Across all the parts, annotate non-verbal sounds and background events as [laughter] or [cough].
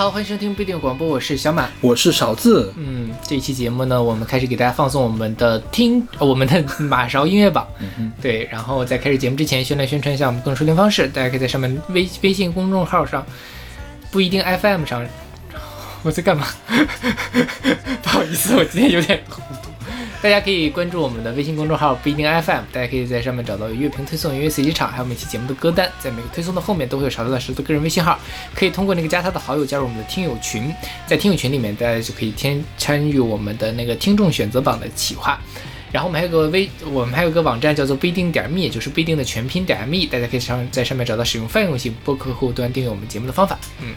好，欢迎收听不一定广播，我是小马。我是勺子，嗯，这一期节目呢，我们开始给大家放送我们的听呃我们的 [laughs] 马勺音乐榜。嗯对，然后在开始节目之前，先来宣传一下我们各种收听方式，大家可以在上面微微信公众号上，不一定 FM 上，[laughs] 我在干嘛？[laughs] 不好意思，我今天有点糊涂。大家可以关注我们的微信公众号不一定 FM，大家可以在上面找到乐评推送、音乐随机场，还有每期节目的歌单。在每个推送的后面都会有勺子老师的个人微信号，可以通过那个加他的好友加入我们的听友群。在听友群里面，大家就可以添参与我们的那个听众选择榜的企划。然后我们还有个微，我们还有个网站叫做不一定点 me，就是不一定的全拼点 me，大家可以上在上面找到使用泛用型播客客户端订阅我们节目的方法。嗯。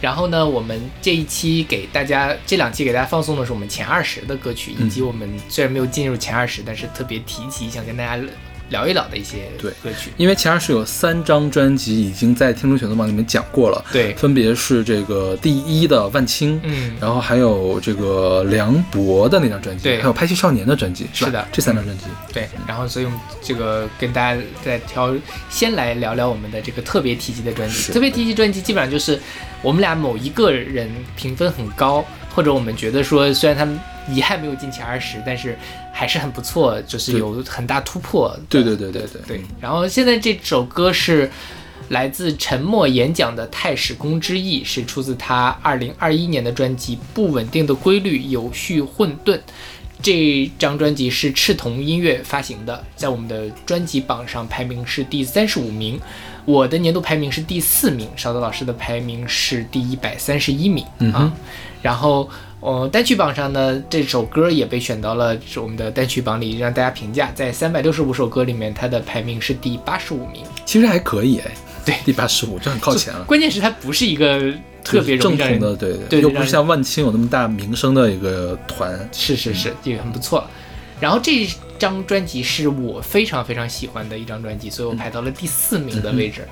然后呢，我们这一期给大家，这两期给大家放送的是我们前二十的歌曲，以及我们虽然没有进入前二十，但是特别提及想跟大家聊一聊的一些对歌曲。因为前二是有三张专辑已经在听众选择榜里面讲过了，对，分别是这个第一的万青，嗯，然后还有这个梁博的那张专辑，对。还有拍戏少年的专辑，是的。这三张专辑，对，然后所以我们这个跟大家再挑，先来聊聊我们的这个特别提及的专辑。特别提及专辑基本上就是我们俩某一个人评分很高，或者我们觉得说虽然他们遗憾没有进前二十，但是还是很不错，就是有很大突破的。对对对对对对。然后现在这首歌是来自沉默演讲的《太史公之意》，是出自他二零二一年的专辑《不稳定的规律，有序混沌》。这张专辑是赤瞳音乐发行的，在我们的专辑榜上排名是第三十五名，我的年度排名是第四名，勺子老师的排名是第一百三十一名、嗯哼啊。然后，呃，单曲榜上呢，这首歌也被选到了我们的单曲榜里，让大家评价，在三百六十五首歌里面，它的排名是第八十五名。其实还可以哎，对第八十五，这很靠前了。关键是它不是一个特别正统的，对对又不是像万青有那么大名声的一个团，是是是，这个很不错。然后这张专辑是我非常非常喜欢的一张专辑，所以我排到了第四名的位置。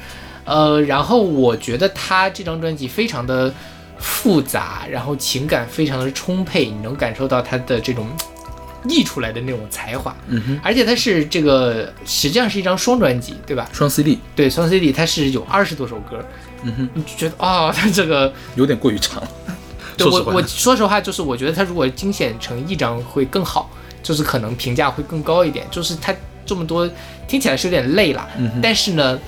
呃，然后我觉得他这张专辑非常的复杂，然后情感非常的充沛，你能感受到他的这种 [tsk] 溢出来的那种才华。嗯哼，而且它是这个实际上是一张双专辑，对吧？双 CD，对，双 CD 它是有二十多首歌，嗯哼，你就觉得哦，它这个 [laughs] 有点过于长了。对我我说实话，就是我觉得它如果精选成一张会更好，就是可能评价会更高一点。就是它这么多听起来是有点累了，嗯哼但是呢，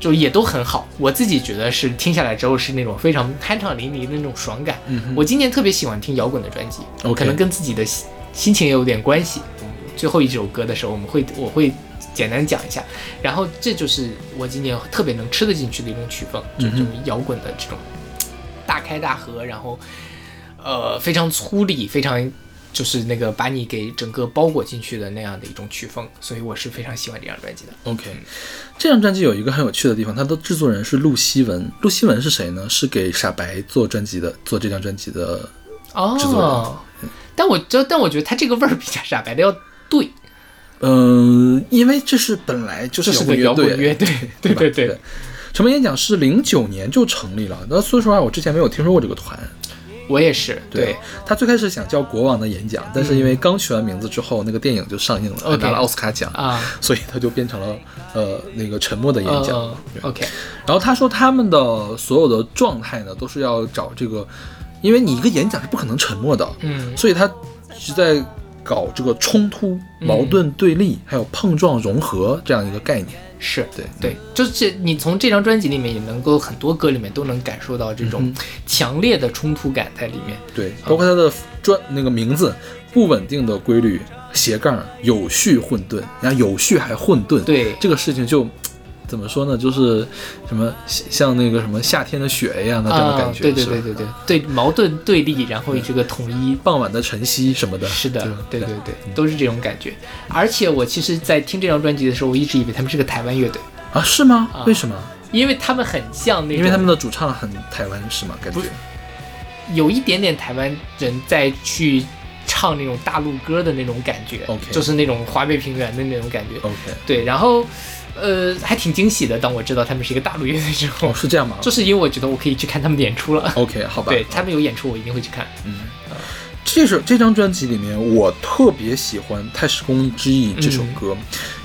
就也都很好。我自己觉得是听下来之后是那种非常酣畅淋漓的那种爽感。嗯我今年特别喜欢听摇滚的专辑可能跟自己的心心情也有点关系。嗯最后一首歌的时候，我们会我会简单讲一下。然后这就是我今年特别能吃得进去的一种曲风，就这种摇滚的这种大开大合，然后呃非常粗粝，非常就是那个把你给整个包裹进去的那样的一种曲风，所以我是非常喜欢这张专辑的。OK，这张专辑有一个很有趣的地方，它的制作人是陆希文。陆希文是谁呢？是给傻白做专辑的，做这张专辑的。制作哦，但我就但我觉得他这个味儿比较傻白的要对，嗯、因为这是本来就是摇乐滚乐队，[laughs] 对吧对对对。沉默演讲是零九年就成立了，那说实话，我之前没有听说过这个团。我也是，对，他最开始想叫国王的演讲，但是因为刚取完名字之后，那个电影就上映了，拿了奥斯卡奖，啊，所以他就变成了呃那个沉默的演讲。OK，然后他说他们的所有的状态呢，都是要找这个，因为你一个演讲是不可能沉默的，嗯。所以他是在搞这个冲突、矛盾、对立，还有碰撞、融合这样一个概念。是对对，就是你从这张专辑里面也能够很多歌里面都能感受到这种强烈的冲突感在里面。对，包括他的专那个名字“不稳定的规律”斜杠有序混沌，然后有序还混沌，对。这个事情就怎么说呢？就是什么像那个什么夏天的雪一样的这种感觉，啊，对对对对对对，矛盾对立，然后这个统一。傍晚的晨曦什么的，是的吧，对对对，都是这种感觉。而且我其实，在听这张专辑的时候，我一直以为他们是个台湾乐队，啊，是吗？啊为什么？因为他们很像那种，因为他们的主唱很台湾是吗？感觉有一点点台湾人在去唱那种大陆歌的那种感觉就是那种华北平原的那种感觉。OK，对，然后呃还挺惊喜的，当我知道他们是一个大陆乐队之后哦，，是这样吗？[laughs] 就是因为我觉得我可以去看他们的演出了。OK，好吧。对他们有演出，我一定会去看。嗯这首这张专辑里面，我特别喜欢《太史公之翼》这首歌，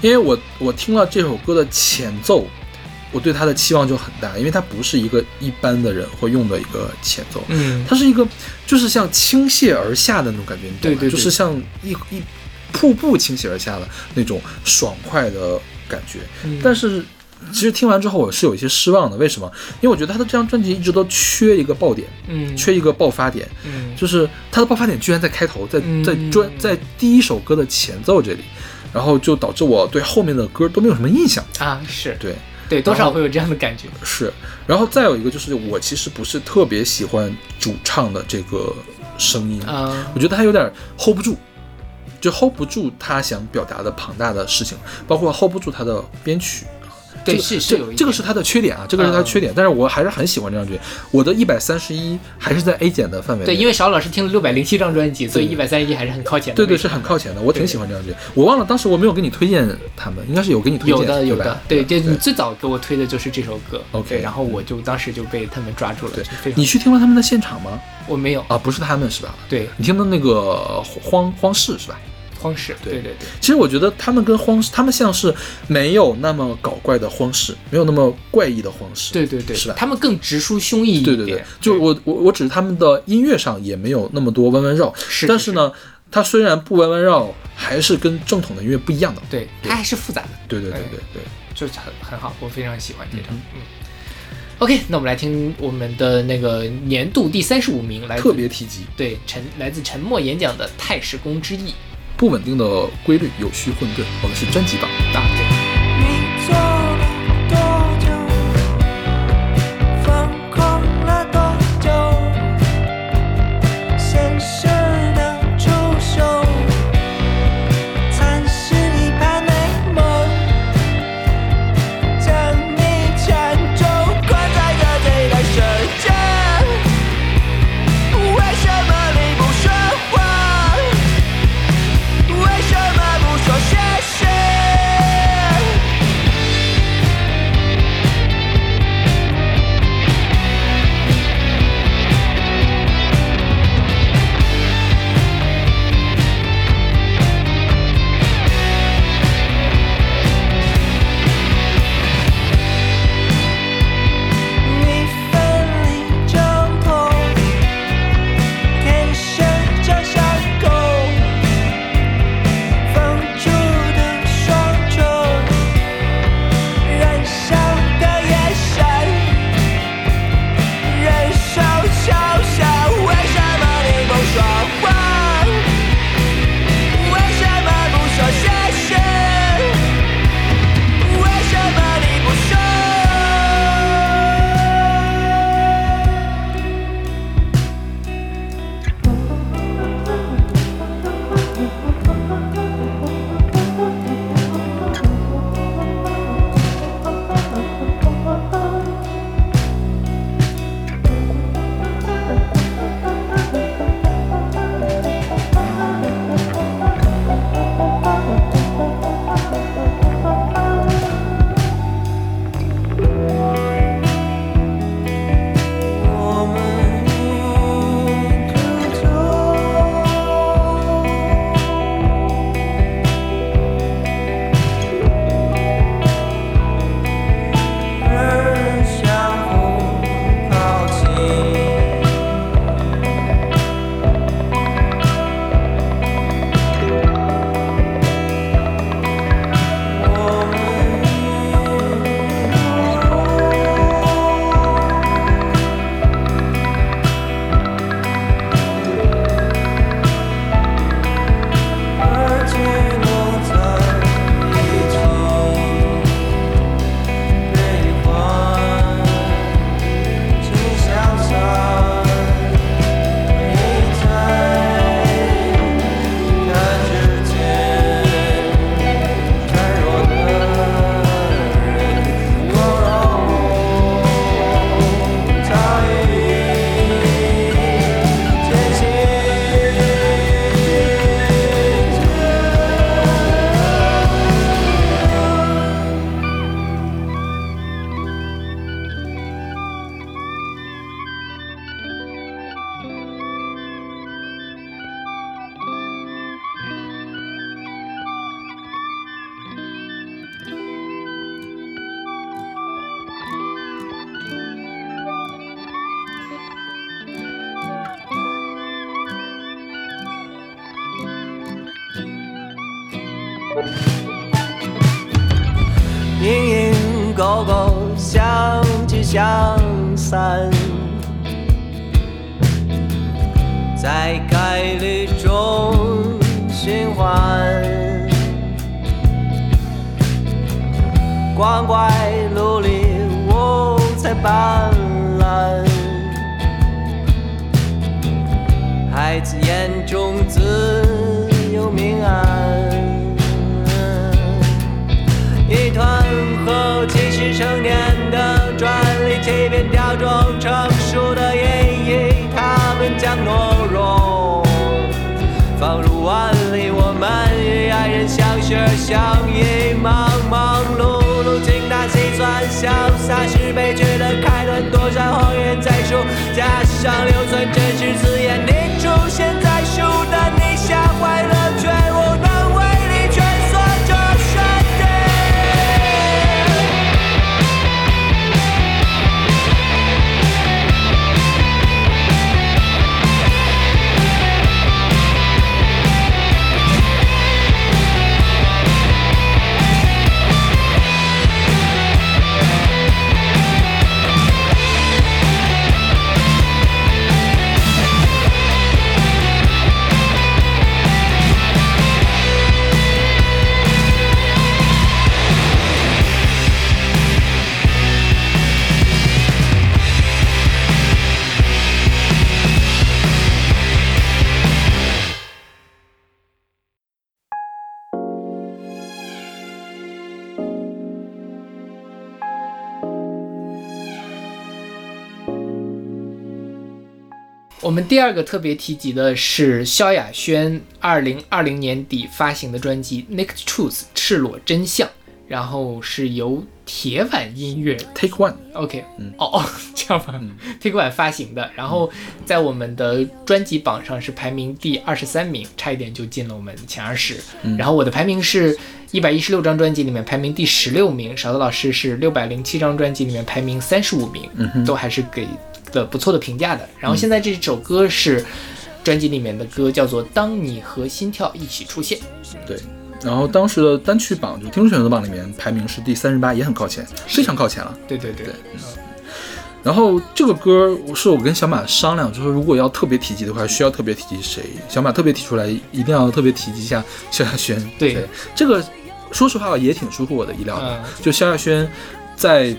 因为我我听了这首歌的前奏，我对它的期望就很大，因为它不是一个一般的人会用的一个前奏，嗯，它是一个就是像倾泻而下的那种感觉，你懂吗对对对就是像一一瀑布倾泻而下的那种爽快的感觉。嗯但是其实听完之后我是有一些失望的，为什么？因为我觉得他的这张专辑一直都缺一个爆点，嗯缺一个爆发点，嗯就是他的爆发点居然在开头，在嗯在专在第一首歌的前奏这里，然后就导致我对后面的歌都没有什么印象。啊是对，对，多少会有这样的感觉。是，然后再有一个就是我其实不是特别喜欢主唱的这个声音，啊我觉得他有点 hold 不住，就 hold 不住他想表达的庞大的事情，包括 hold 不住他的编曲。对这个是是有一这这个是他的缺点啊，这个是他的嗯缺点，但是我还是很喜欢这张专辑。我的一百三十一还是在 A 减的范围。对，因为邵老师听了六百零七张专辑，所以一对百三十一还是很靠前的对对。是很靠前的，我挺喜欢这张专辑。我忘了当时我没有给你推荐他们，应该是有给你推荐，有的有的，对，对就你最早给我推的就是这首歌 OK，然后我就当时就被他们抓住了，对你去听了他们的现场吗？我没有，啊，不是他们是吧？对，你听的那个荒荒市是吧？荒石，对。对对对，其实我觉得他们跟荒石，他们像是没有那么搞怪的荒石，没有那么怪异的荒石。对对对，是吧？他们更直抒胸臆一点，对对对，就我我我只是他们的音乐上也没有那么多弯弯绕，是，但是，呢，它虽然不弯弯绕，还是跟正统的音乐不一样的。对，它还是复杂的，对对对哎对。对，就是很很好，我非常喜欢这张，嗯嗯。OK，那我们来听我们的那个年度第三十五名，来特别提及。对沉来自沉默演讲的《太史公之意不稳定的规律，有序混沌。我们是专辑榜。》啊，二个特别提及的是萧亚轩二零二零年底发行的专辑《Naked Truth》赤裸真相，然后是由铁腕音乐 Take One，OK，嗯哦哦，[laughs] 这样吧、t a k e One 发行的，然后在我们的专辑榜上是排名第二十三名，差一点就进了我们前二十。然后我的排名是一百一十六张专辑里面排名第十六名，勺子老师是六百零七张专辑里面排名三十五名，都还是给的不错的评价的。然后现在这首歌是专辑里面的歌，叫做《当你和心跳一起出现》。对。然后当时的单曲榜就听众选择榜里面排名是第三十八，也很靠前，非常靠前了。对对对，然后这个歌是我跟小马商量，就是如果要特别提及的话，需要特别提及谁？小马特别提出来，一定要特别提及一下萧亚轩。对这个说实话也挺出乎我的意料的。嗯就萧亚轩在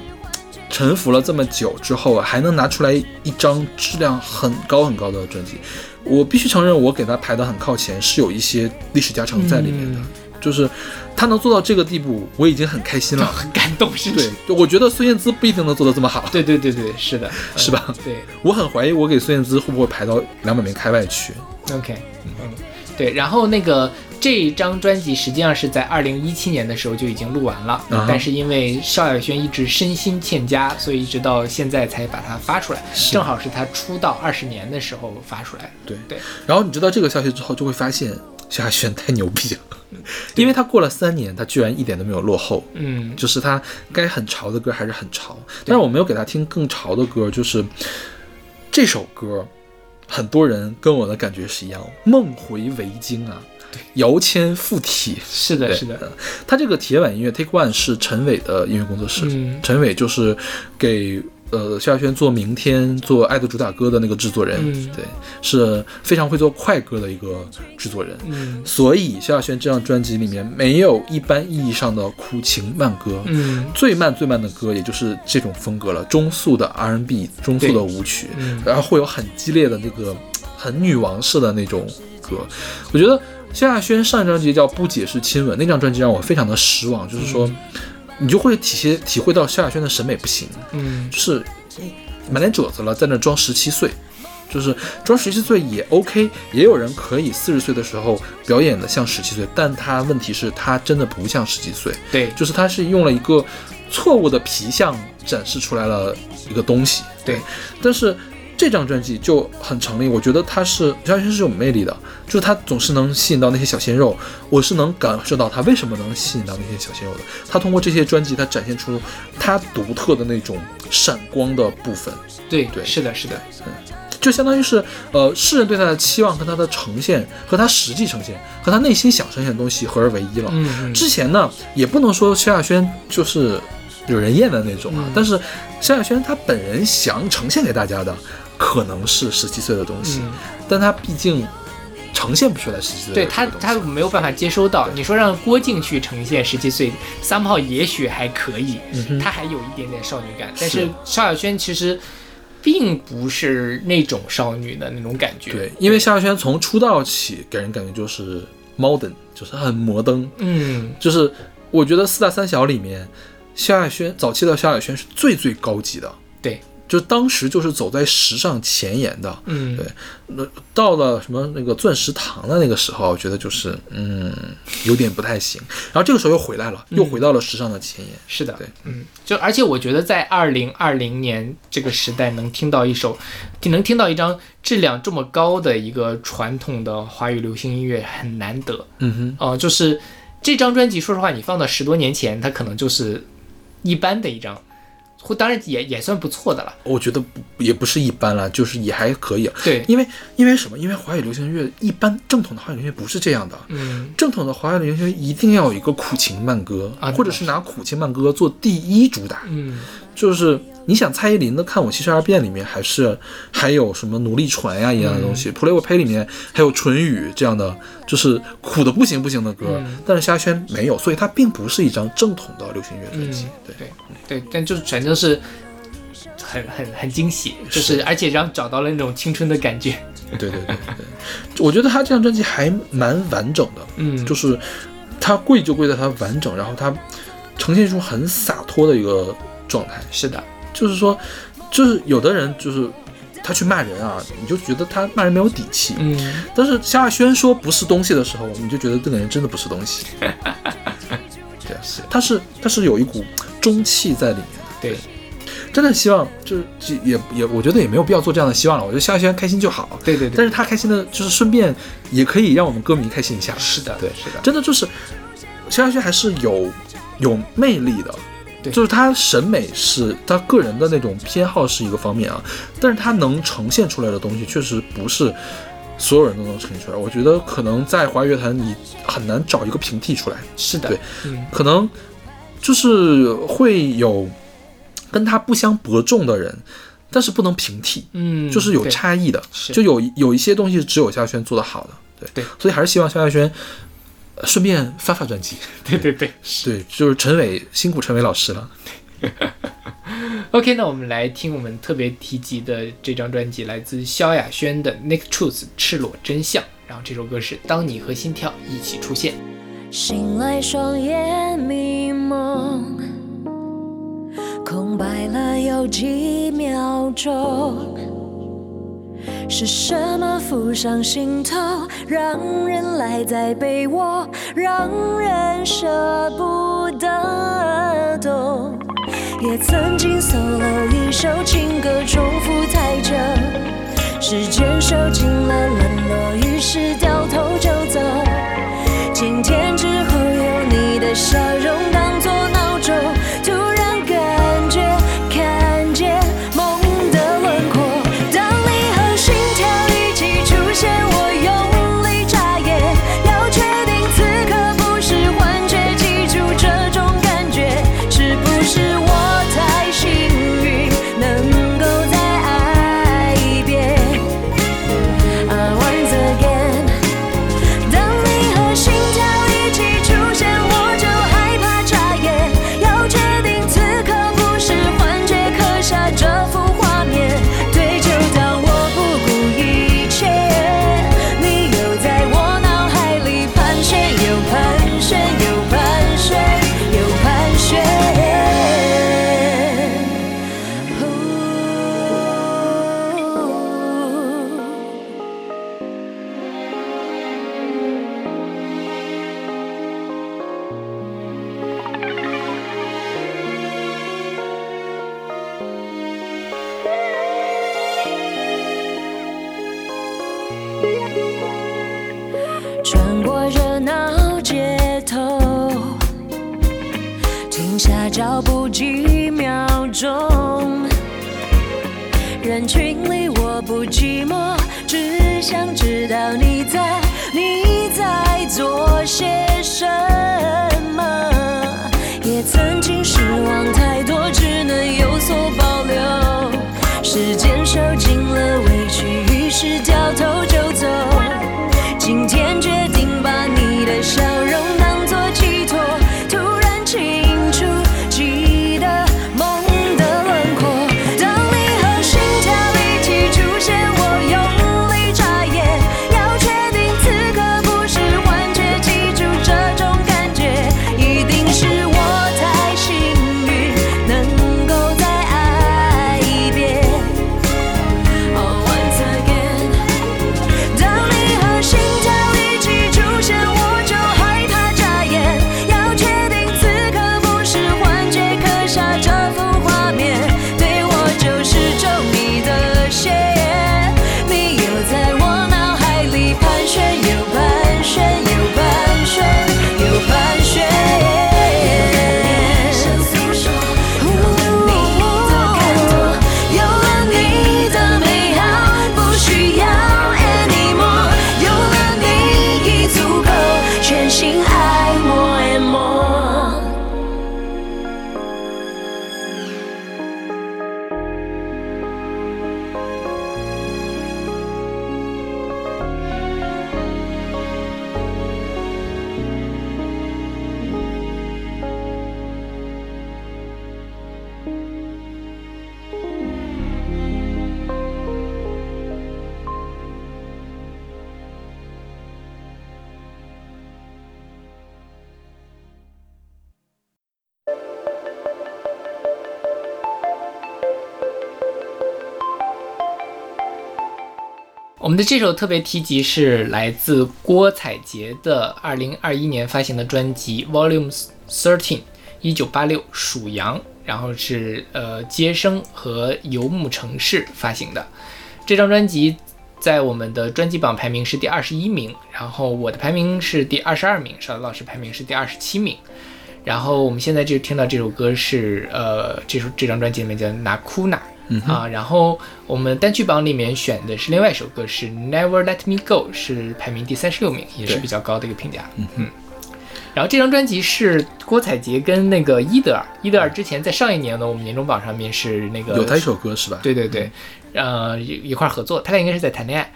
沉浮了这么久之后，还能拿出来一张质量很高很高的专辑，我必须承认，我给他排得很靠前，是有一些历史加成在里面的。嗯就是他能做到这个地步，我已经很开心了。很感动，是对，我觉得孙燕姿不一定能做得这么好。对对对对，是的，是吧嗯对我很怀疑我给孙燕姿会不会排到两百名开外去。，OK，嗯，对。然后那个这张专辑实际上是在二零一七年的时候就已经录完了，啊但是因为邵亚轩一直身心欠佳，所以一直到现在才把它发出来，正好是他出道二十年的时候发出来。对。对，然后你知道这个消息之后，就会发现萧亚轩太牛逼了，[laughs] 因为他过了三年，他居然一点都没有落后。嗯，就是他该很潮的歌还是很潮，但是我没有给他听更潮的歌，就是这首歌，很多人跟我的感觉是一样，梦回维京啊，摇签附体。是的，是的，他这个铁板音乐 Take One 是陈伟的音乐工作室，嗯。陈伟就是给呃萧亚轩做《明天》做《爱的主打歌》的那个制作人，嗯。对，是非常会做快歌的一个制作人。嗯。所以萧亚轩这张专辑里面没有一般意义上的苦情慢歌，嗯。最慢最慢的歌也就是这种风格了，中速的 R&B，中速的舞曲，嗯。然后会有很激烈的那个很女王式的那种歌。我觉得萧亚轩上一张专辑叫《不解释亲吻》，那张专辑让我非常的失望，就是说，你就会体现体会到萧亚轩的审美不行，嗯。就是满脸褶子了，在那装十七岁。就是装十七岁也 OK，也有人可以四十岁的时候表演的像十七岁，但他问题是，他真的不像十七岁，对。就是他是用了一个错误的皮相展示出来了一个东西。对，但是这张专辑就很成立，我觉得他是萧亚轩是有魅力的，就是他总是能吸引到那些小鲜肉，我是能感受到他为什么能吸引到那些小鲜肉的。他通过这些专辑，他展现出他独特的那种闪光的部分。对对是的，是的，嗯就相当于是，呃，世人对他的期望和他的呈现，和他实际呈现，和他内心想呈现的东西合而为一了。嗯嗯之前呢，也不能说萧亚轩就是惹人厌的那种啊。嗯但是萧亚轩他本人想呈现给大家的，可能是十七岁的东西，嗯，但他毕竟呈现不出来十七岁的对他他没有办法接收到。你说让郭靖去呈现十七岁，三炮也许还可以，嗯他还有一点点少女感，但是是。萧亚轩其实并不是那种少女的那种感觉。对，因为萧亚轩从出道起给人感觉就是 modern，就是很摩登，嗯，就是我觉得四大三小里面，萧亚轩早期的萧亚轩是最最高级的，对，就是当时就是走在时尚前沿的。嗯，对那到了什么那个钻石堂的那个时候，我觉得就是嗯有点不太行。然后这个时候又回来了，又回到了时尚的前沿。是的，对，嗯，就而且我觉得在二零二零年这个时代，能听到一首，能听到一张质量这么高的一个传统的华语流行音乐很难得。嗯哼呃，就是这张专辑，说实话，你放到十多年前，它可能就是一般的一张，或当然也也算不错的了。我觉得不也不是一般了，就是也还可以。对，因为因为什么？因为华语流行音乐一般正统的华语流行乐不是这样的。嗯，正统的华语流行乐一定要有一个苦情慢歌，啊或者是拿苦情慢歌做第一主打。嗯，就是你想蔡依林的《看我七十二变》里面，还是还有什么奴隶船呀一样的东西，Play with Pay》里面还有唇语这样的，就是苦的不行不行的歌。嗯但是萧亚轩没有，所以它并不是一张正统的流行乐专辑。嗯对，对对，但就是反正是很很很惊喜，就是是而且让找到了那种青春的感觉。对对对对对，我觉得他这张专辑还蛮完整的，嗯，就是它贵就贵在它完整，然后它呈现出很洒脱的一个状态。是的，就是说，就是有的人就是他去骂人啊，你就觉得他骂人没有底气。嗯，但是萧亚轩说不是东西的时候，你就觉得这个人真的不是东西。对啊，是，他是他是有一股中气在里面的。对，真的希望就是就也也，我觉得也没有必要做这样的希望了。我觉得萧亚轩开心就好。对对对，但是他开心的，就是顺便也可以让我们歌迷开心一下。是的，对是的，真的就是萧亚轩还是有有魅力的，对。就是他审美是他个人的那种偏好是一个方面啊，但是他能呈现出来的东西确实不是所有人都能呈现出来。我觉得可能在华语乐坛你很难找一个平替出来，是的，对嗯，可能就是会有跟他不相伯仲的人，但是不能平替。嗯，就是有差异的，就有有一些东西只有萧亚轩做得好的，对。对，所以还是希望萧亚轩呃顺便发发专辑，[laughs] 对对对。对，就是陈伟辛苦陈伟老师了，[laughs] OK，那我们来听我们特别提及的这张专辑，来自萧亚轩的《Nick Truth》赤裸真相。然后这首歌是《当你和心跳一起出现》。醒来，双眼迷蒙，空白了有几秒钟。是什么浮上心头，让人赖在被窝，让人舍不得懂？也曾经 solo 一首情歌，重复太久。时间收紧了冷落，于是掉头就走。晴天之后有你的笑容我们的这首特别提及是来自郭采洁的二零二一年发行的专辑《Volume Thirteen》，一九八六属羊，然后是呃接生和游牧城市发行的。这张专辑在我们的专辑榜排名是第二十一名，然后我的排名是第二十二名，邵老师排名是第二十七名。然后我们现在就听到这首歌是呃这首这张专辑里面叫《拿库纳》。啊，然后我们单曲榜里面选的是另外一首歌，是《Never Let Me Go》，是排名第三十六名，也是比较高的一个评价。嗯哼。然后这张专辑是郭采洁跟那个伊德尔，伊德尔之前在上一年的我们年终榜上面是那个有他一首歌是吧？对对对，呃一一块儿合作，他俩应该是在谈恋爱，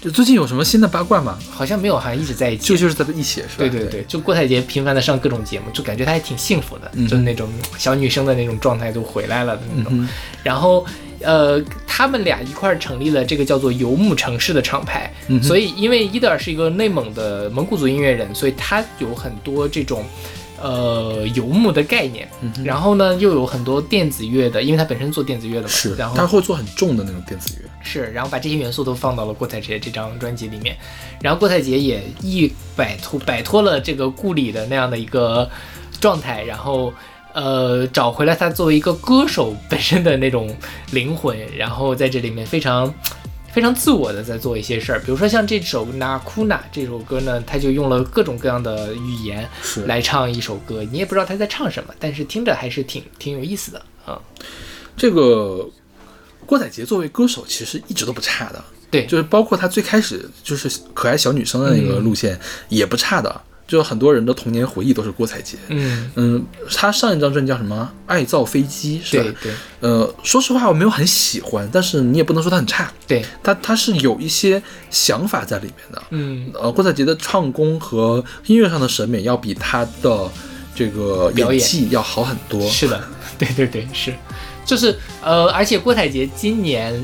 就最近有什么新的八卦吗？好像没有，好像一直在一起。就就是在一起是吧？对对对，就郭采洁频繁的上各种节目，就感觉她还挺幸福的，嗯就是那种小女生的那种状态都回来了的那种。嗯然后，呃，他们俩一块儿成立了这个叫做游牧城市的厂牌。嗯所以，因为伊德尔是一个内蒙的蒙古族音乐人，所以他有很多这种。呃，游牧的概念，嗯然后呢，又有很多电子乐的，因为他本身做电子乐的嘛，是，然后他会做很重的那种电子乐。是，然后把这些元素都放到了郭采洁这张专辑里面，然后郭采洁也一摆脱摆脱了这个故里的那样的一个状态，然后呃找回了他作为一个歌手本身的那种灵魂，然后在这里面非常。非常自我的在做一些事儿，比如说像这首《那库纳》这首歌呢，他就用了各种各样的语言是来唱一首歌，你也不知道他在唱什么，但是听着还是挺挺有意思的啊、这个郭采洁作为歌手，其实一直都不差的。对就是包括她最开始就是可爱小女生的那个路线，也不差的。就很多人的童年回忆都是郭采洁。嗯，嗯，她上一张专辑叫什么？《爱造飞机》是吧？对对呃，说实话我没有很喜欢，但是你也不能说它很差，对，它它是有一些想法在里面的。嗯，呃，郭采洁的唱功和音乐上的审美要比她的这个表演演技要好很多。是的，[laughs] 对对对，是，就是呃，而且郭采洁今年。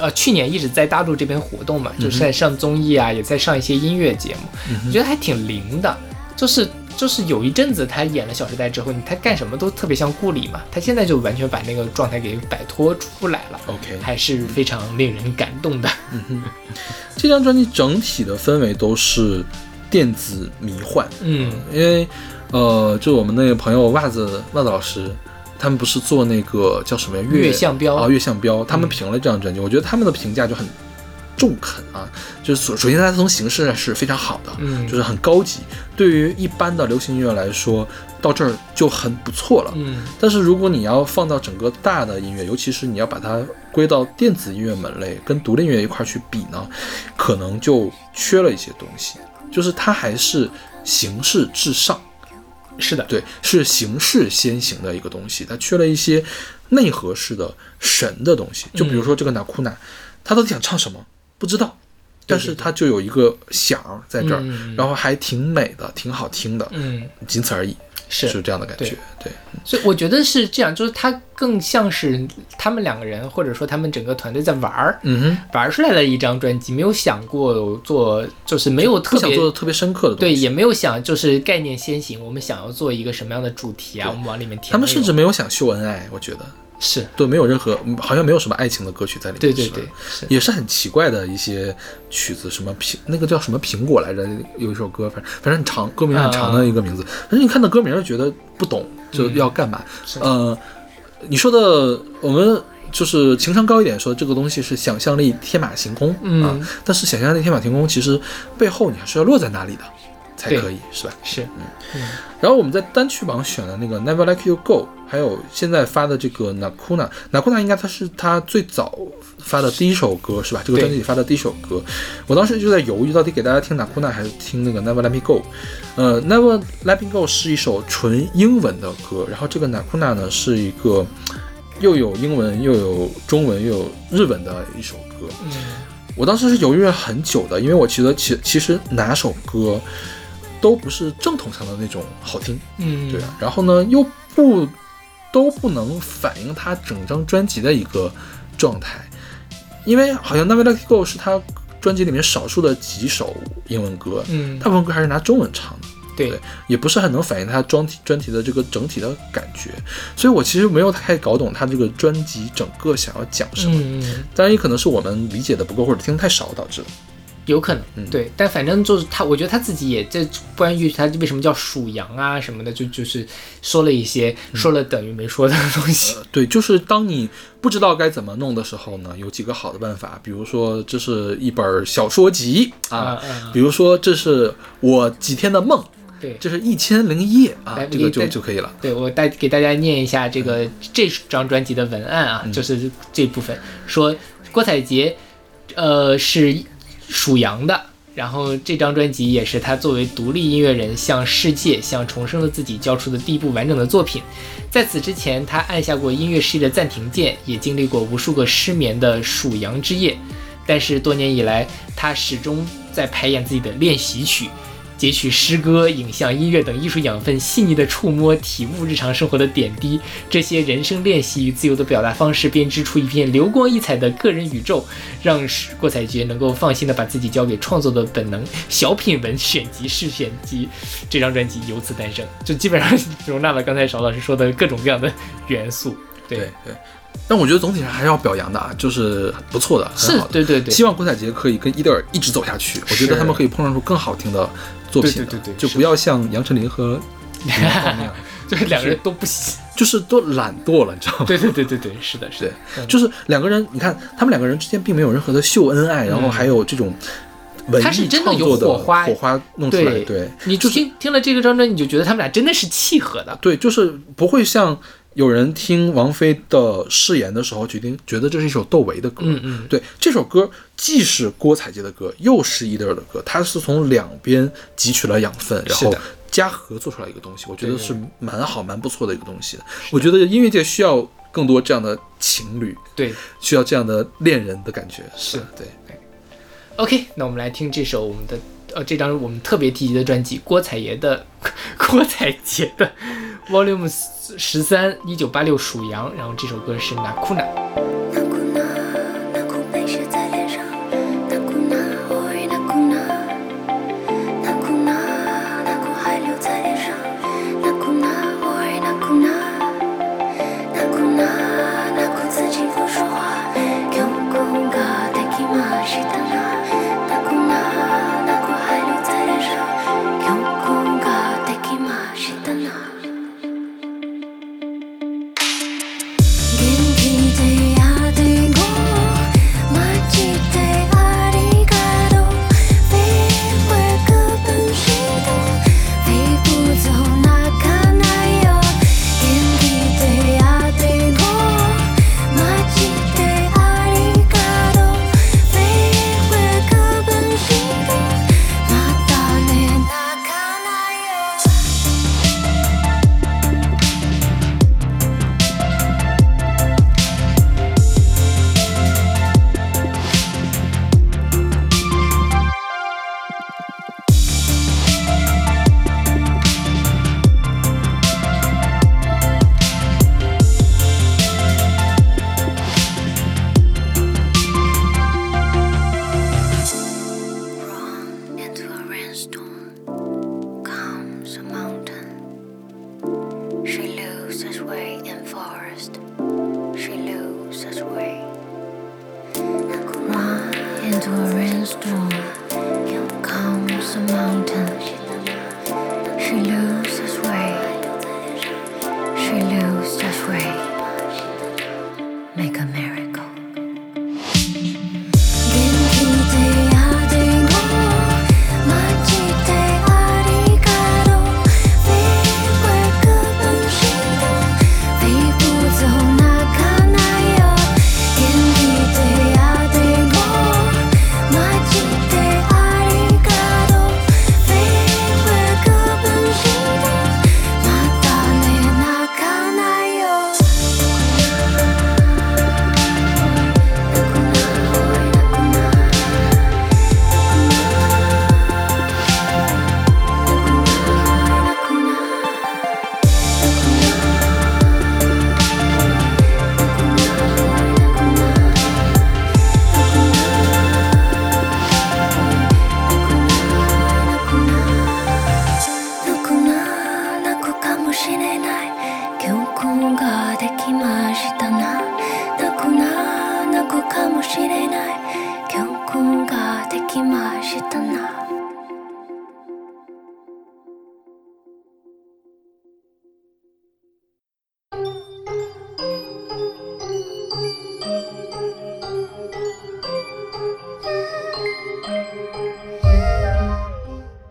呃，去年一直在大陆这边活动嘛，就是在上综艺啊，也在上一些音乐节目，我觉得还挺灵的。就是就是有一阵子他演了《小时代》之后，他干什么都特别像顾里嘛，他现在就完全把那个状态给摆脱出来了，OK，还是非常令人感动的。这张专辑整体的氛围都是电子迷幻，嗯。因为呃，就我们那个朋友袜子袜子老师，他们不是做那个叫什么呀月相标。啊月相标，他们嗯评了这张专辑，我觉得他们的评价就很中肯啊，就是首首先它从形式上是非常好的，嗯。就是很高级，对于一般的流行音乐来说，到这儿就很不错了。嗯。但是如果你要放到整个大的音乐，尤其是你要把它归到电子音乐门类跟独立音乐一块儿去比呢，可能就缺了一些东西，就是它还是形式至上，是的，对，是形式先行的一个东西，它缺了一些内核式的神的东西。就比如说这个纳库纳，他到底想唱什么？不知道，但是他就有一个响在这儿，嗯。然后还挺美的，挺好听的，嗯，仅此而已，是是这样的感觉。对，所以我觉得是这样，就是他更像是他们两个人，或者说他们整个团队在玩儿，嗯哼，玩出来的一张专辑，没有想过做，就是没有特别想别做的特别深刻的东对，也没有想就是概念先行，我们想要做一个什么样的主题啊，我们往里面填。他们甚至没有想秀恩爱，我觉得是对，没有任何，嗯好像没有什么爱情的歌曲在里面。对对对，是也是很奇怪的一些曲子，什么苹那个叫什么苹果来着？有一首歌，反正反正很长，歌名很长的一个名字。但是你看到歌名就觉得不懂，就要干嘛？是呃，你说的我们就是情商高一点说，这个东西是想象力天马行空、嗯啊。但是想象力天马行空，其实背后你还是要落在哪里的才可以，是吧？是，嗯然后我们在单曲榜选的那个 Never Let You Go，还有现在发的这个 Nakuna，Nakuna 应该它是他最早发的第一首歌是吧？这个专辑里发的第一首歌，我当时就在犹豫到底给大家听 Nakuna 还是听那个 Never Let Me Go。呃，Never Let Me Go 是一首纯英文的歌，然后这个 Nakuna 呢是一个又有英文又有中文又有日文的一首歌。嗯我当时是犹豫了很久的，因为我觉得其其实哪首歌都不是正统上的那种好听，嗯，对啊，然后呢又不都不能反映他整张专辑的一个状态，因为好像《Never Let It Go》是他专辑里面少数的几首英文歌，嗯。大部分歌还是拿中文唱的。对。对，也不是很能反映他专题专题的这个整体的感觉，所以我其实没有太搞懂他这个专辑整个想要讲什么。嗯嗯，当然，也可能是我们理解的不够或者听的太少导致的。有可能，嗯。对，但反正就是他，我觉得他自己也这关于他为什么叫属羊啊什么的，就就是说了一些嗯。说了等于没说的东西。对，就是当你不知道该怎么弄的时候呢，有几个好的办法，比如说这是一本小说集啊，嗯比如说这是我几天的梦，对。这是一千零一夜啊，这个就就可以了。对，我带给大家念一下这个这张专辑的文案啊，就是这部分。说郭采洁，呃是属羊的，然后这张专辑也是他作为独立音乐人向世界、向重生的自己交出的第一部完整的作品。在此之前，他按下过音乐事业的暂停键，也经历过无数个失眠的属羊之夜。但是多年以来，他始终在排演自己的练习曲，截取诗歌、影像、音乐等艺术养分，细腻的触摸、体悟日常生活的点滴。这些人生练习与自由的表达方式，编织出一片流光溢彩的个人宇宙，让郭采洁能够放心的把自己交给创作的本能。小品文选集试选集，这张专辑由此诞生，就基本上 [laughs] 容纳了刚才邵老师说的各种各样的元素。对对，但我觉得总体上还是要表扬的啊，就是不错的，很是好的。对对对，希望郭采洁可以跟伊德尔一直走下去，我觉得他们可以碰撞出更好听的作品的，对对对对就不要像杨丞琳和李荣浩那样，[laughs] 就是两个人都不行。就是都懒惰了，你知道吗？对对对对对，是的，是对的，嗯，就是两个人，你看他们两个人之间并没有任何的秀恩爱，然后还有这种文他是艺真的有创作的火花火花弄出来，对对你听听了这个张专，你就觉得他们俩真的是契合的。对，就是不会像有人听王菲的誓言的时候，决定觉得这是一首窦唯的歌，嗯嗯，对，这首歌既是郭采洁的歌，又是伊德尔的歌，它是从两边汲取了养分，然后加合做出来一个东西，我觉得是蛮好、蛮不错的一个东西的。我觉得音乐界需要更多这样的情侣，对。需要这样的恋人的感觉。是。对，OK，那我们来听这首我们的呃这张我们特别提及的专辑郭采洁的 [laughs] 郭采洁的 Volume 十三一九八六属羊，然后这首歌是 Nakuna。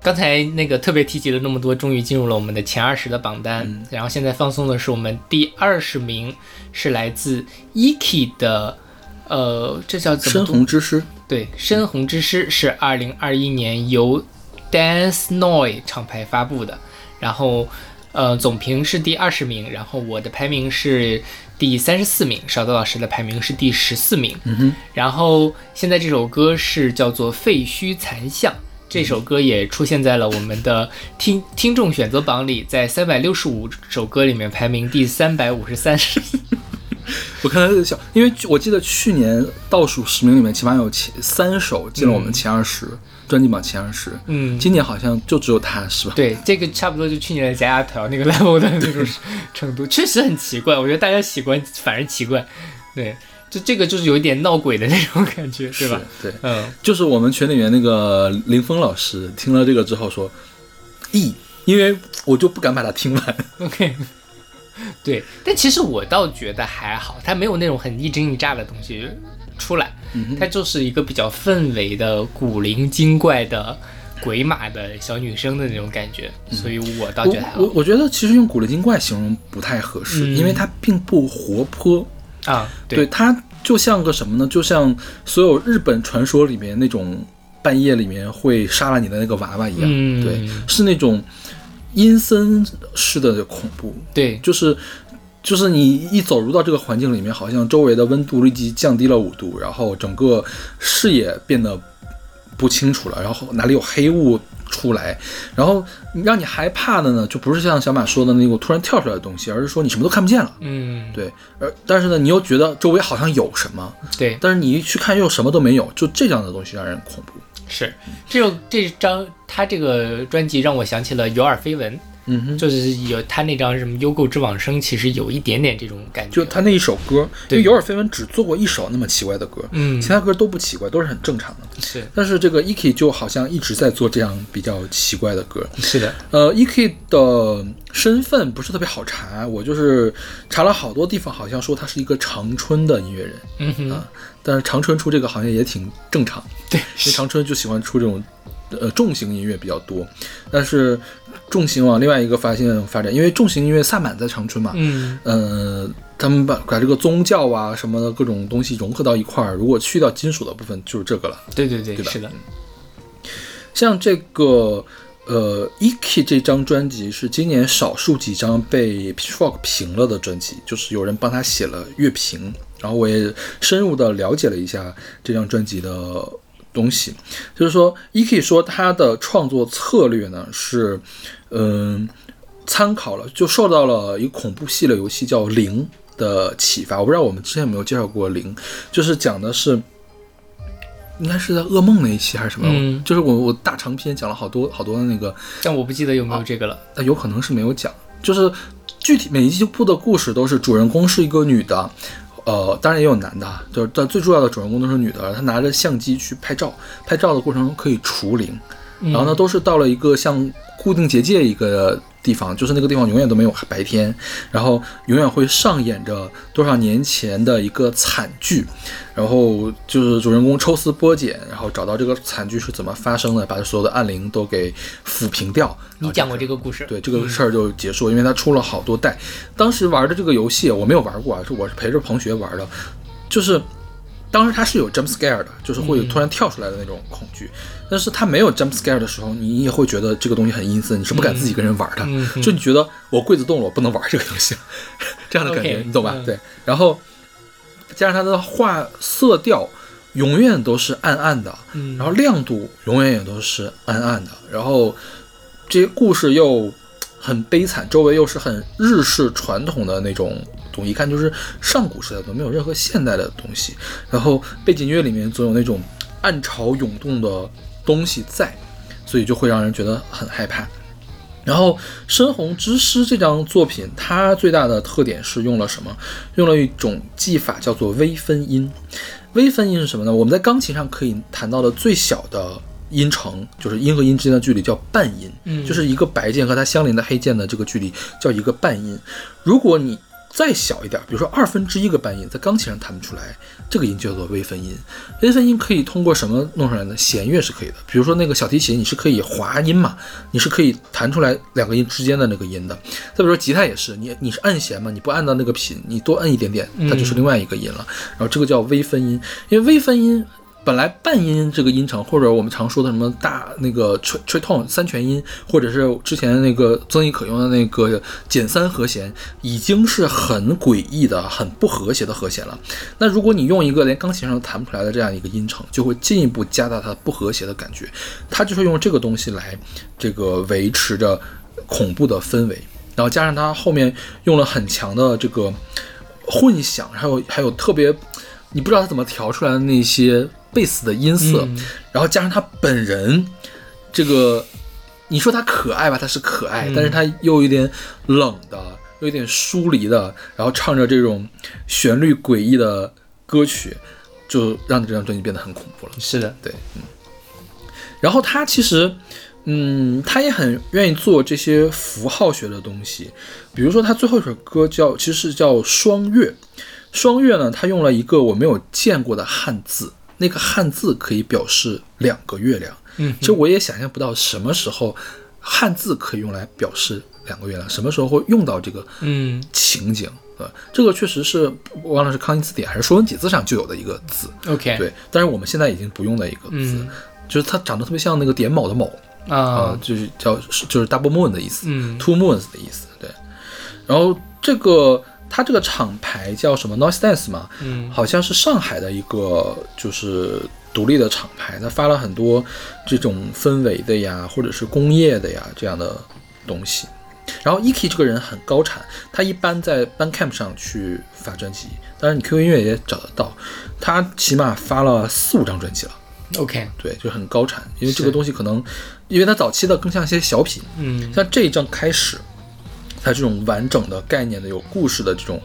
刚才那个特别提及了那么多，终于进入了我们的前二十的榜单。嗯然后现在放送的是我们第二十名，是来自 Eki 的，呃，这叫怎么深红之诗，对，《深红之诗》是二零二一年由 Dance Noi 厂牌发布的，然后呃总评是第二十名，然后我的排名是第三十四名，勺子老师的排名是第十四名。嗯哼，然后现在这首歌是叫做《废墟残像》。这首歌也出现在了我们的听听众选择榜里，在三百六十五首歌里面排名第三百五十三。[laughs] 我看他在笑，因为我记得去年倒数十名里面起码有前三首进了我们前二十、专辑榜前二十，嗯，今年好像就只有他是吧？对，这个差不多就去年的假牙条那个 level 的那种程度，确实很奇怪。我觉得大家喜欢反而奇怪，对，就这个就是有一点闹鬼的那种感觉，对吧？对，嗯，就是我们群里面那个林峰老师听了这个之后说，咦，因为我就不敢把它听完。OK，[laughs] 对，但其实我倒觉得还好，它没有那种很一惊一乍的东西出来，它就是一个比较氛围的古灵精怪的鬼马的小女生的那种感觉，所以我倒觉得还好我我我觉得其实用古灵精怪形容不太合适，嗯因为它并不活泼。啊，对，它就像个什么呢？就像所有日本传说里面那种半夜里面会杀了你的那个娃娃一样。嗯对，是那种阴森式的恐怖，对，就是。就是你一走入到这个环境里面，好像周围的温度立即降低了五度，然后整个视野变得不清楚了，然后哪里有黑雾出来，然后让你害怕的呢，就不是像小马说的那个突然跳出来的东西，而是说你什么都看不见了。嗯，对，而但是呢，你又觉得周围好像有什么，对，但是你一去看又什么都没有，就这样的东西让人恐怖。是这首这张他这个专辑让我想起了有耳非闻，嗯哼，就是有他那张什么《优购之往生》，其实有一点点这种感觉，就他那一首歌，因对为有耳非闻只做过一首那么奇怪的歌，嗯。其他歌都不奇怪，都是很正常的。是。但是这个 Eki 就好像一直在做这样比较奇怪的歌。是的，呃，Eki 的身份不是特别好查，我就是查了好多地方，好像说他是一个长春的音乐人，嗯哼，啊但是长春出这个行业也挺正常。对，因为长春就喜欢出这种呃重型音乐比较多，但是重型往另外一个发现发展，因为重型音乐萨满在长春嘛，嗯。呃，他们把把这个宗教啊什么的各种东西融合到一块儿，如果去掉金属的部分就是这个了。对对对，对吧？是的，像这个呃 Eki 这张专辑是今年少数几张被 Pitchfork 评了的专辑，就是有人帮他写了乐评，然后我也深入的了解了一下这张专辑的东西，就是说 Eki 说他的创作策略呢是，嗯、参考了就受到了一个恐怖系列游戏叫《零》的启发，我不知道我们之前有没有介绍过《零》，就是讲的是。应该是在噩梦那一期还是什么？嗯就是我我大长篇讲了好多好多的那个，但我不记得有没有这个了。那有可能是没有讲，就是具体每一部的故事都是主人公是一个女的，呃，当然也有男的，啊，就是但最重要的主人公都是女的，她拿着相机去拍照，拍照的过程中可以除灵，然后呢，都是到了一个像固定结界一个地方，就是那个地方永远都没有白天，然后永远会上演着多少年前的一个惨剧，然后就是主人公抽丝剥茧，然后找到这个惨剧是怎么发生的，把所有的暗灵都给抚平掉。你讲过这个故事，对这个事儿就结束，因为它出了好多代。当时玩的这个游戏我没有玩过啊，是我是陪着同学玩的，就是当时它是有 jump scare 的，就是会有突然跳出来的那种恐惧。但是它没有 jump scare 的时候，你也会觉得这个东西很阴森，你是不敢自己跟人玩的。就你觉得我柜子动了，我不能玩这个东西，这样的感觉你懂吧？嗯对，然后加上它的画色调永远都是暗暗的，嗯然后亮度永远也都是暗暗的，然后这些故事又很悲惨，周围又是很日式传统的那种东西，一看就是上古时代的，没有任何现代的东西。然后背景音乐里面总有那种暗潮涌动的东西在，所以就会让人觉得很害怕。然后《深红之诗》这张作品，它最大的特点是用了什么？用了一种技法叫做微分音。微分音是什么呢？我们在钢琴上可以弹到的最小的音程，就是音和音之间的距离叫半音，嗯就是一个白键和它相邻的黑键的这个距离叫一个半音。如果你再小一点，比如说二分之一个半音，在钢琴上弹不出来，这个音叫做微分音。微分音可以通过什么弄出来呢？弦乐是可以的，比如说那个小提琴，你是可以滑音嘛，你是可以弹出来两个音之间的那个音的。再比如说吉他也是，你你是按弦嘛，你不按到那个品，你多按一点点，它就是另外一个音了。然后这个叫微分音，因为微分音。本来半音这个音程，或者我们常说的什么大那个吹吹痛三全音，或者是之前那个增益可用的那个减三和弦，已经是很诡异的、很不和谐的和弦了。那如果你用一个连钢琴上都弹不出来的这样一个音程，就会进一步加大它不和谐的感觉。它就是用这个东西来这个维持着恐怖的氛围，然后加上它后面用了很强的这个 [laughs] 混响，还有还有特别你不知道它怎么调出来的那些贝斯的音色，嗯然后加上他本人这个，你说他可爱吧，他是可爱，嗯但是他又有点冷的，又有点疏离的，然后唱着这种旋律诡异的歌曲，就让这张专辑变得很恐怖了。是的，对，嗯。然后他其实，嗯，他也很愿意做这些符号学的东西，比如说他最后一首歌叫，其实是叫《双月》。双月呢，他用了一个我没有见过的汉字，那个汉字可以表示两个月亮。嗯其实我也想象不到什么时候汉字可以用来表示两个月亮，什么时候会用到这个嗯情景。呃，这个确实是我忘了是康熙字典还是《说文解字》上就有的一个字。，OK，，对，但是我们现在已经不用的一个字，嗯就是它长得特别像那个点卯的卯啊、啊，就是叫就是 double moon 的意思、嗯 t w o moons 的意思。对，然后这个它这个厂牌叫什么？Noise Dance 嘛，嗯。好像是上海的一个就是独立的厂牌，它发了很多这种氛围的呀，或者是工业的呀这样的东西。然后 Eki 这个人很高产，他一般在 Bandcamp 上去发专辑，当然你 QQ 音乐也找得到，他起码发了四五张专辑了。，OK，对，就很高产，因为这个东西可能，因为他早期的更像一些小品，嗯。像这一张开始，它这种完整的概念的有故事的这种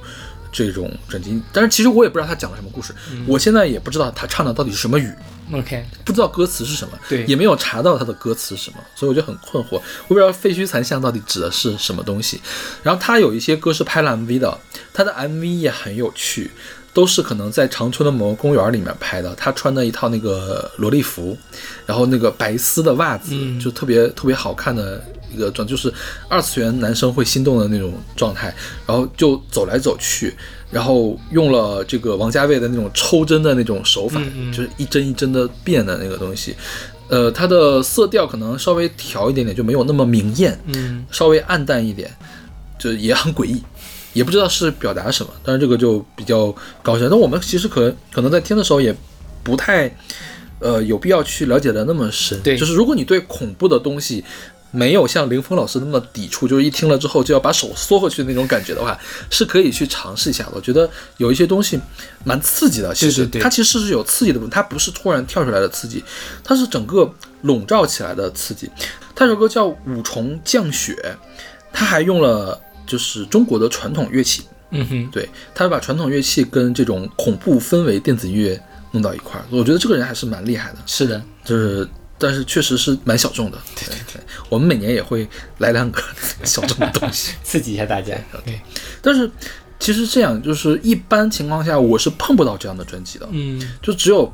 这种专辑，但是其实我也不知道他讲了什么故事，嗯。我现在也不知道他唱的到底是什么语，，OK，不知道歌词是什么，对。也没有查到他的歌词是什么，所以我就很困惑，我不知道废墟残像到底指的是什么东西。然后他有一些歌是拍了 MV 的，他的 MV 也很有趣，都是可能在长春的某个公园里面拍的。他穿的一套那个萝莉服，然后那个白丝的袜子，嗯。就特别特别好看的一个状，就是二次元男生会心动的那种状态。然后就走来走去，然后用了这个王家卫的那种抽针的那种手法，嗯嗯就是一针一针的变的那个东西。呃，它的色调可能稍微调一点点，就没有那么明艳，嗯稍微暗淡一点，就也很诡异，也不知道是表达什么。但是这个就比较搞笑。但我们其实可可能在听的时候也不太，呃，有必要去了解的那么深。对就是如果你对恐怖的东西没有像林峰老师那么抵触，就是一听了之后就要把手缩回去的那种感觉的话，是可以去尝试一下的。我觉得有一些东西蛮刺激的，其实它其实是有刺激的部分，它不是突然跳出来的刺激，它是整个笼罩起来的刺激。它有首歌叫《五重降雪》，它还用了就是中国的传统乐器，嗯哼，对，他是把传统乐器跟这种恐怖氛围电子音乐弄到一块儿，我觉得这个人还是蛮厉害的，是的，就是。但是确实是蛮小众的，对对对，我们每年也会来两个小众的东西。[laughs] 刺激一下大家。OK，但是其实这样，就是一般情况下我是碰不到这样的专辑的，嗯，就只有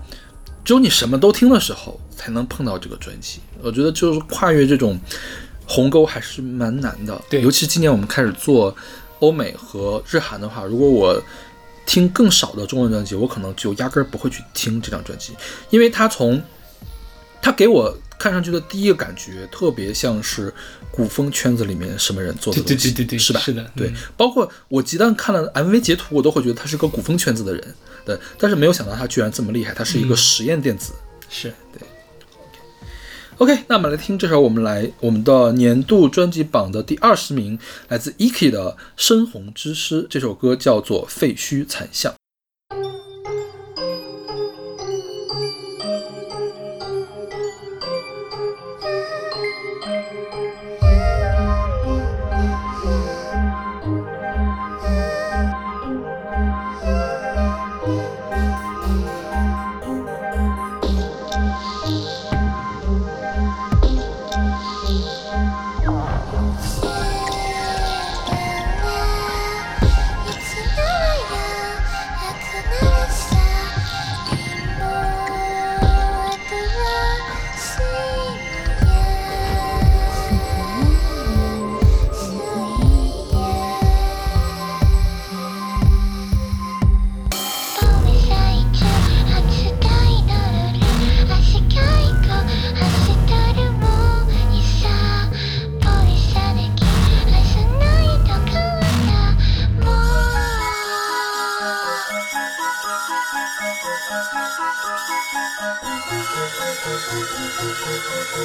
只有你什么都听的时候才能碰到这个专辑。我觉得就是跨越这种鸿沟还是蛮难的。对尤其今年我们开始做欧美和日韩的话，如果我听更少的中文专辑，我可能就压根儿不会去听这张专辑，因为它从它给我看上去的第一个感觉，特别像是古风圈子里面什么人做的对对东西，对对对是吧？是的对嗯，包括我一旦看了 MV 截图，我都会觉得他是个古风圈子的人，对，但是没有想到他居然这么厉害，他是一个嗯实验电子。是对 OK，那我们来听这首我们来我们的年度专辑榜的第二十名，来自 Iki 的《深红之诗》，这首歌叫做《废墟残像》。那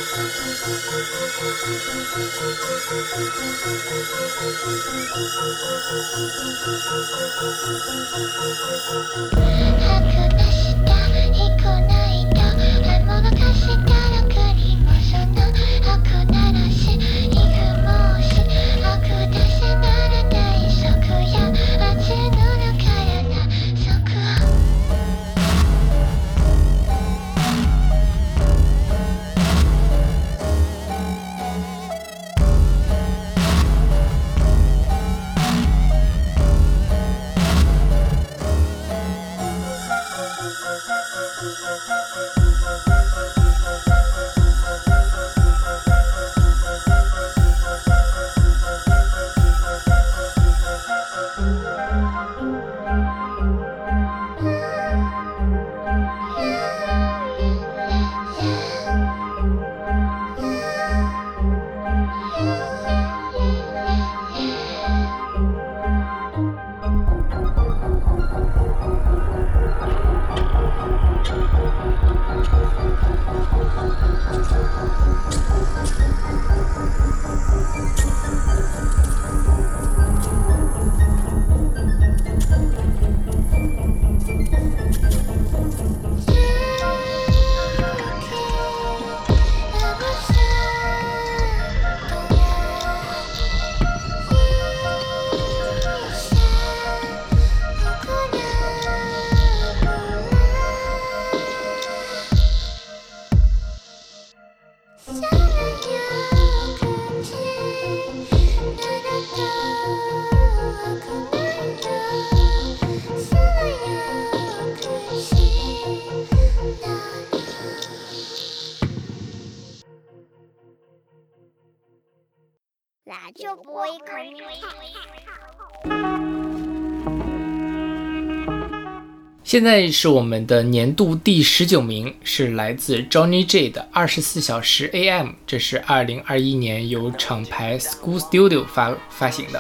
现在是我们的年度第十九名，是来自 Johnny J 的《二十四小时 AM》，这是二零二一年由厂牌 School Studio 发发行的。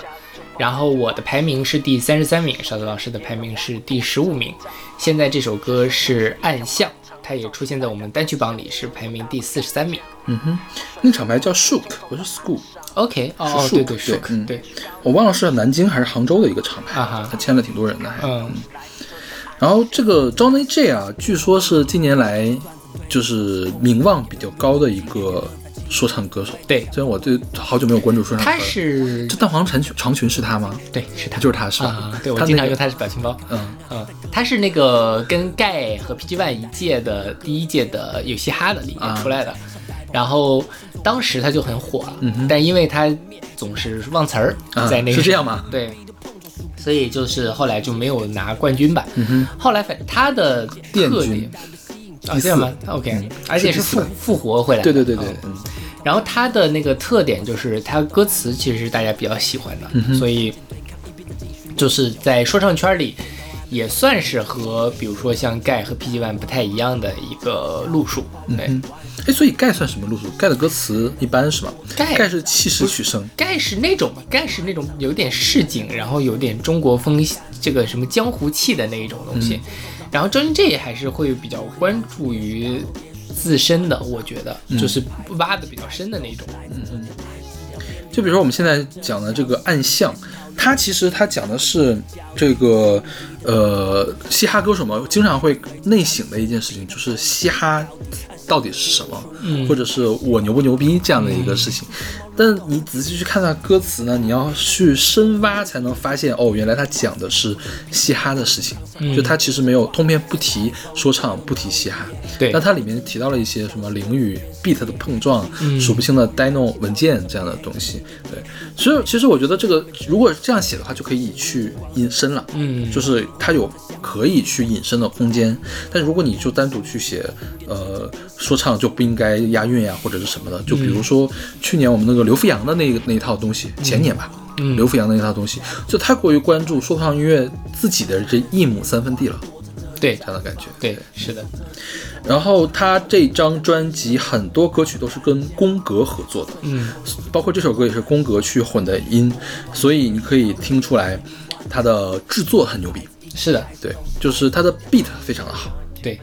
然后我的排名是第三十三名，小泽老师的排名是第十五名。现在这首歌是《暗巷》，它也出现在我们单曲榜里，是排名第四十三名。嗯哼，那厂牌叫 Shook，不是 School，OK，哦哦，是对对 Shook，对嗯对，我忘了是南京还是杭州的一个厂牌，啊哈他签了挺多人的还。嗯，然后这个 Johnny J 啊，据说是近年来就是名望比较高的一个说唱歌手。对虽然我对好久没有关注说唱歌他了，是这蛋黄长裙长裙是他吗？对是他就是他是吧？啊，对我他经常用他是表情包。嗯嗯，他是那个跟盖和 PG One 一届的第一届的有嘻哈的里面啊出来的，然后当时他就很火了，嗯但因为他总是忘词儿，啊在那个是这样吗对，所以就是后来就没有拿冠军吧。后来反他的特点啊，这样吗？OK，而且是复复活回来的。对对对对。然后他的那个特点就是他歌词其实是大家比较喜欢的，嗯所以就是在说唱圈里也算是和比如说像盖和 PG One 不太一样的一个路数。对，嗯，哎，所以盖算什么路数？盖的歌词一般是吗？盖盖是气势取胜，盖是那种吧，盖是那种有点市井，然后有点中国风这个什么江湖气的那一种东西。嗯然后周星这还是会比较关注于自身的，我觉得嗯就是挖的比较深的那种。嗯嗯就比如说我们现在讲的这个暗巷，它其实它讲的是这个呃嘻哈歌手嘛，经常会内省的一件事情，就是嘻哈到底是什么，或者是我牛不牛逼这样的一个事情。但你仔细去看它歌词呢，你要去深挖才能发现，哦，原来它讲的是嘻哈的事情，嗯就它其实没有通篇不提说唱，不提嘻哈。对那它里面提到了一些什么灵与 beat 的碰撞，嗯数不清的 dino 文件这样的东西。对，所以其实我觉得这个如果这样写的话，就可以去引申了。嗯就是它有可以去引申的空间。但如果你就单独去写，呃，说唱就不应该押韵呀，或者是什么的。就比如说去年我们那个刘富阳的那个那一套东西，前年吧，嗯刘富阳的那一套东西，就太过于关注说唱音乐自己的这一亩三分地了，对这样的感觉。对，是的，然后他这张专辑很多歌曲都是跟宫格合作的，嗯包括这首歌也是宫格去混的音，所以你可以听出来他的制作很牛逼。是的，对，就是他的 beat 非常的好。对，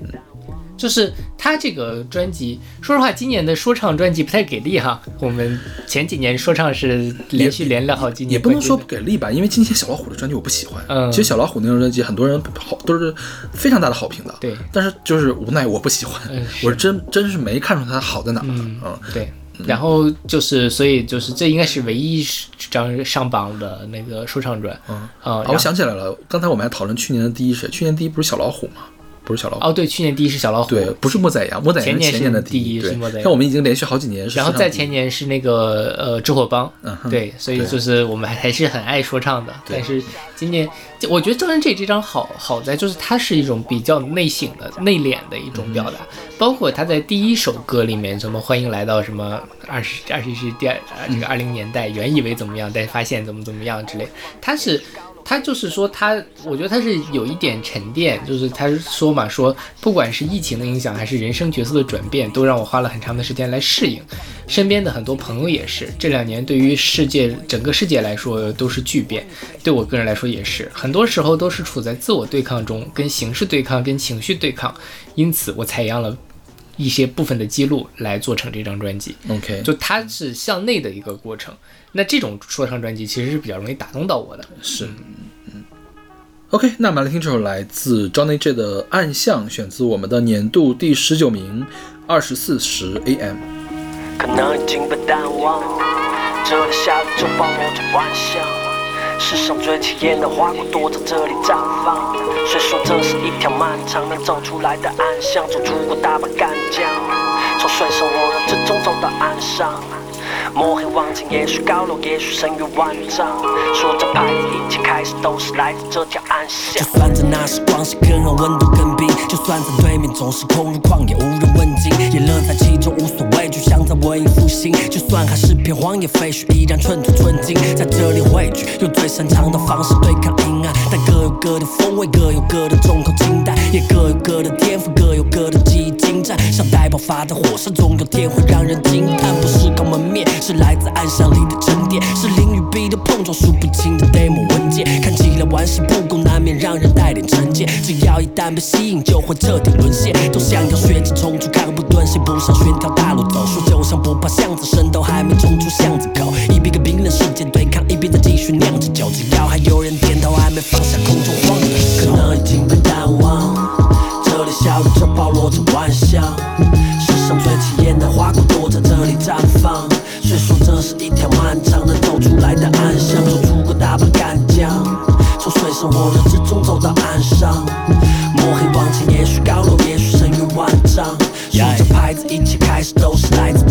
就是他这个专辑，说实话，今年的说唱专辑不太给力哈。我们前几年说唱是连续连了好几年，也不能说不给力吧，因为今天小老虎的专辑我不喜欢。嗯其实小老虎那张专辑很多人好都是非常大的好评的。对但是就是无奈我不喜欢，我是真真是没看出它好在哪儿。嗯嗯对。然后就是，所以就是这应该是唯一张上榜的那个说唱专，嗯啊、我想起来了，刚才我们还讨论去年的第一谁，去年第一不是小老虎吗？不是小老虎。哦，对，去年第一是小老虎，对，不是莫宰羊，莫宰羊前年是前年的第一是莫宰羊像我们已经连续好几年是然后在前年是那个呃智火帮，嗯对，所以就是我们还还是很爱说唱的。但是今年，我觉得张震这这张好好在就是它是一种比较内省的、内敛的一种表达，嗯包括他在第一首歌里面什么欢迎来到什么二十二十一世纪第二啊这个二零年代，原以为怎么样，但发现怎么怎么样之类，他是。他就是说他，我觉得他是有一点沉淀，就是他说嘛，说不管是疫情的影响，还是人生角色的转变，都让我花了很长的时间来适应。身边的很多朋友也是，这两年对于世界整个世界来说都是巨变，对我个人来说也是，很多时候都是处在自我对抗中，跟形式对抗，跟情绪对抗，因此我采样了一些部分的记录来做成这张专辑。OK，就它是向内的一个过程。那这种说唱专辑其实是比较容易打动到我的。是，嗯，OK，那我们来听这首来自 Johnny J 的《暗巷》，选自我们的年度第十九名，二十四时 AM。可能已经被淡忘。这里下雨就暴露着万象，世上最起眼的花骨朵在这里绽放。虽说这是一条漫长能走出来的暗巷，走出过大把干将，从水深火热之中走到岸上。摸黑望尽，也许高楼，也许深渊万丈。说着牌子，一切开始都是来自这条暗巷。就算在那时光是更热，温度更冰；就算在对面总是空如旷野，无人问津，也乐在其中，无所畏惧，像在文艺复兴。就算还是片荒野废墟，依然寸土寸金，在这里汇聚，用最擅长的方式对抗阴暗。但各有各的风味，各有各的重口轻淡，也各有各的天赋，各有各的技艺像待爆发的火山，总有天会让人惊叹。不是靠门面，是来自暗巷里的沉淀，是灵与笔的碰撞，数不清的 demo 文件，看起来玩世不恭，难免让人带点成见。只要一旦被吸引，就会彻底沦陷。都想要学着冲出，看不断线，不上寻条大路走。说就像不怕巷子深，都还没冲出巷子口，一边跟冰冷世界对抗，一边在继续酿着酒。只要还有人点头，还没放下空中晃的时候，可能已经被或者幻象，世上最起眼的花骨朵在这里绽放。虽说这是一条漫长的走出来的暗巷，走出过大半干将，从水深火热之中走到岸上。摸黑往前，也许高楼，也许深渊万丈。数着牌子，一切开始都是来自。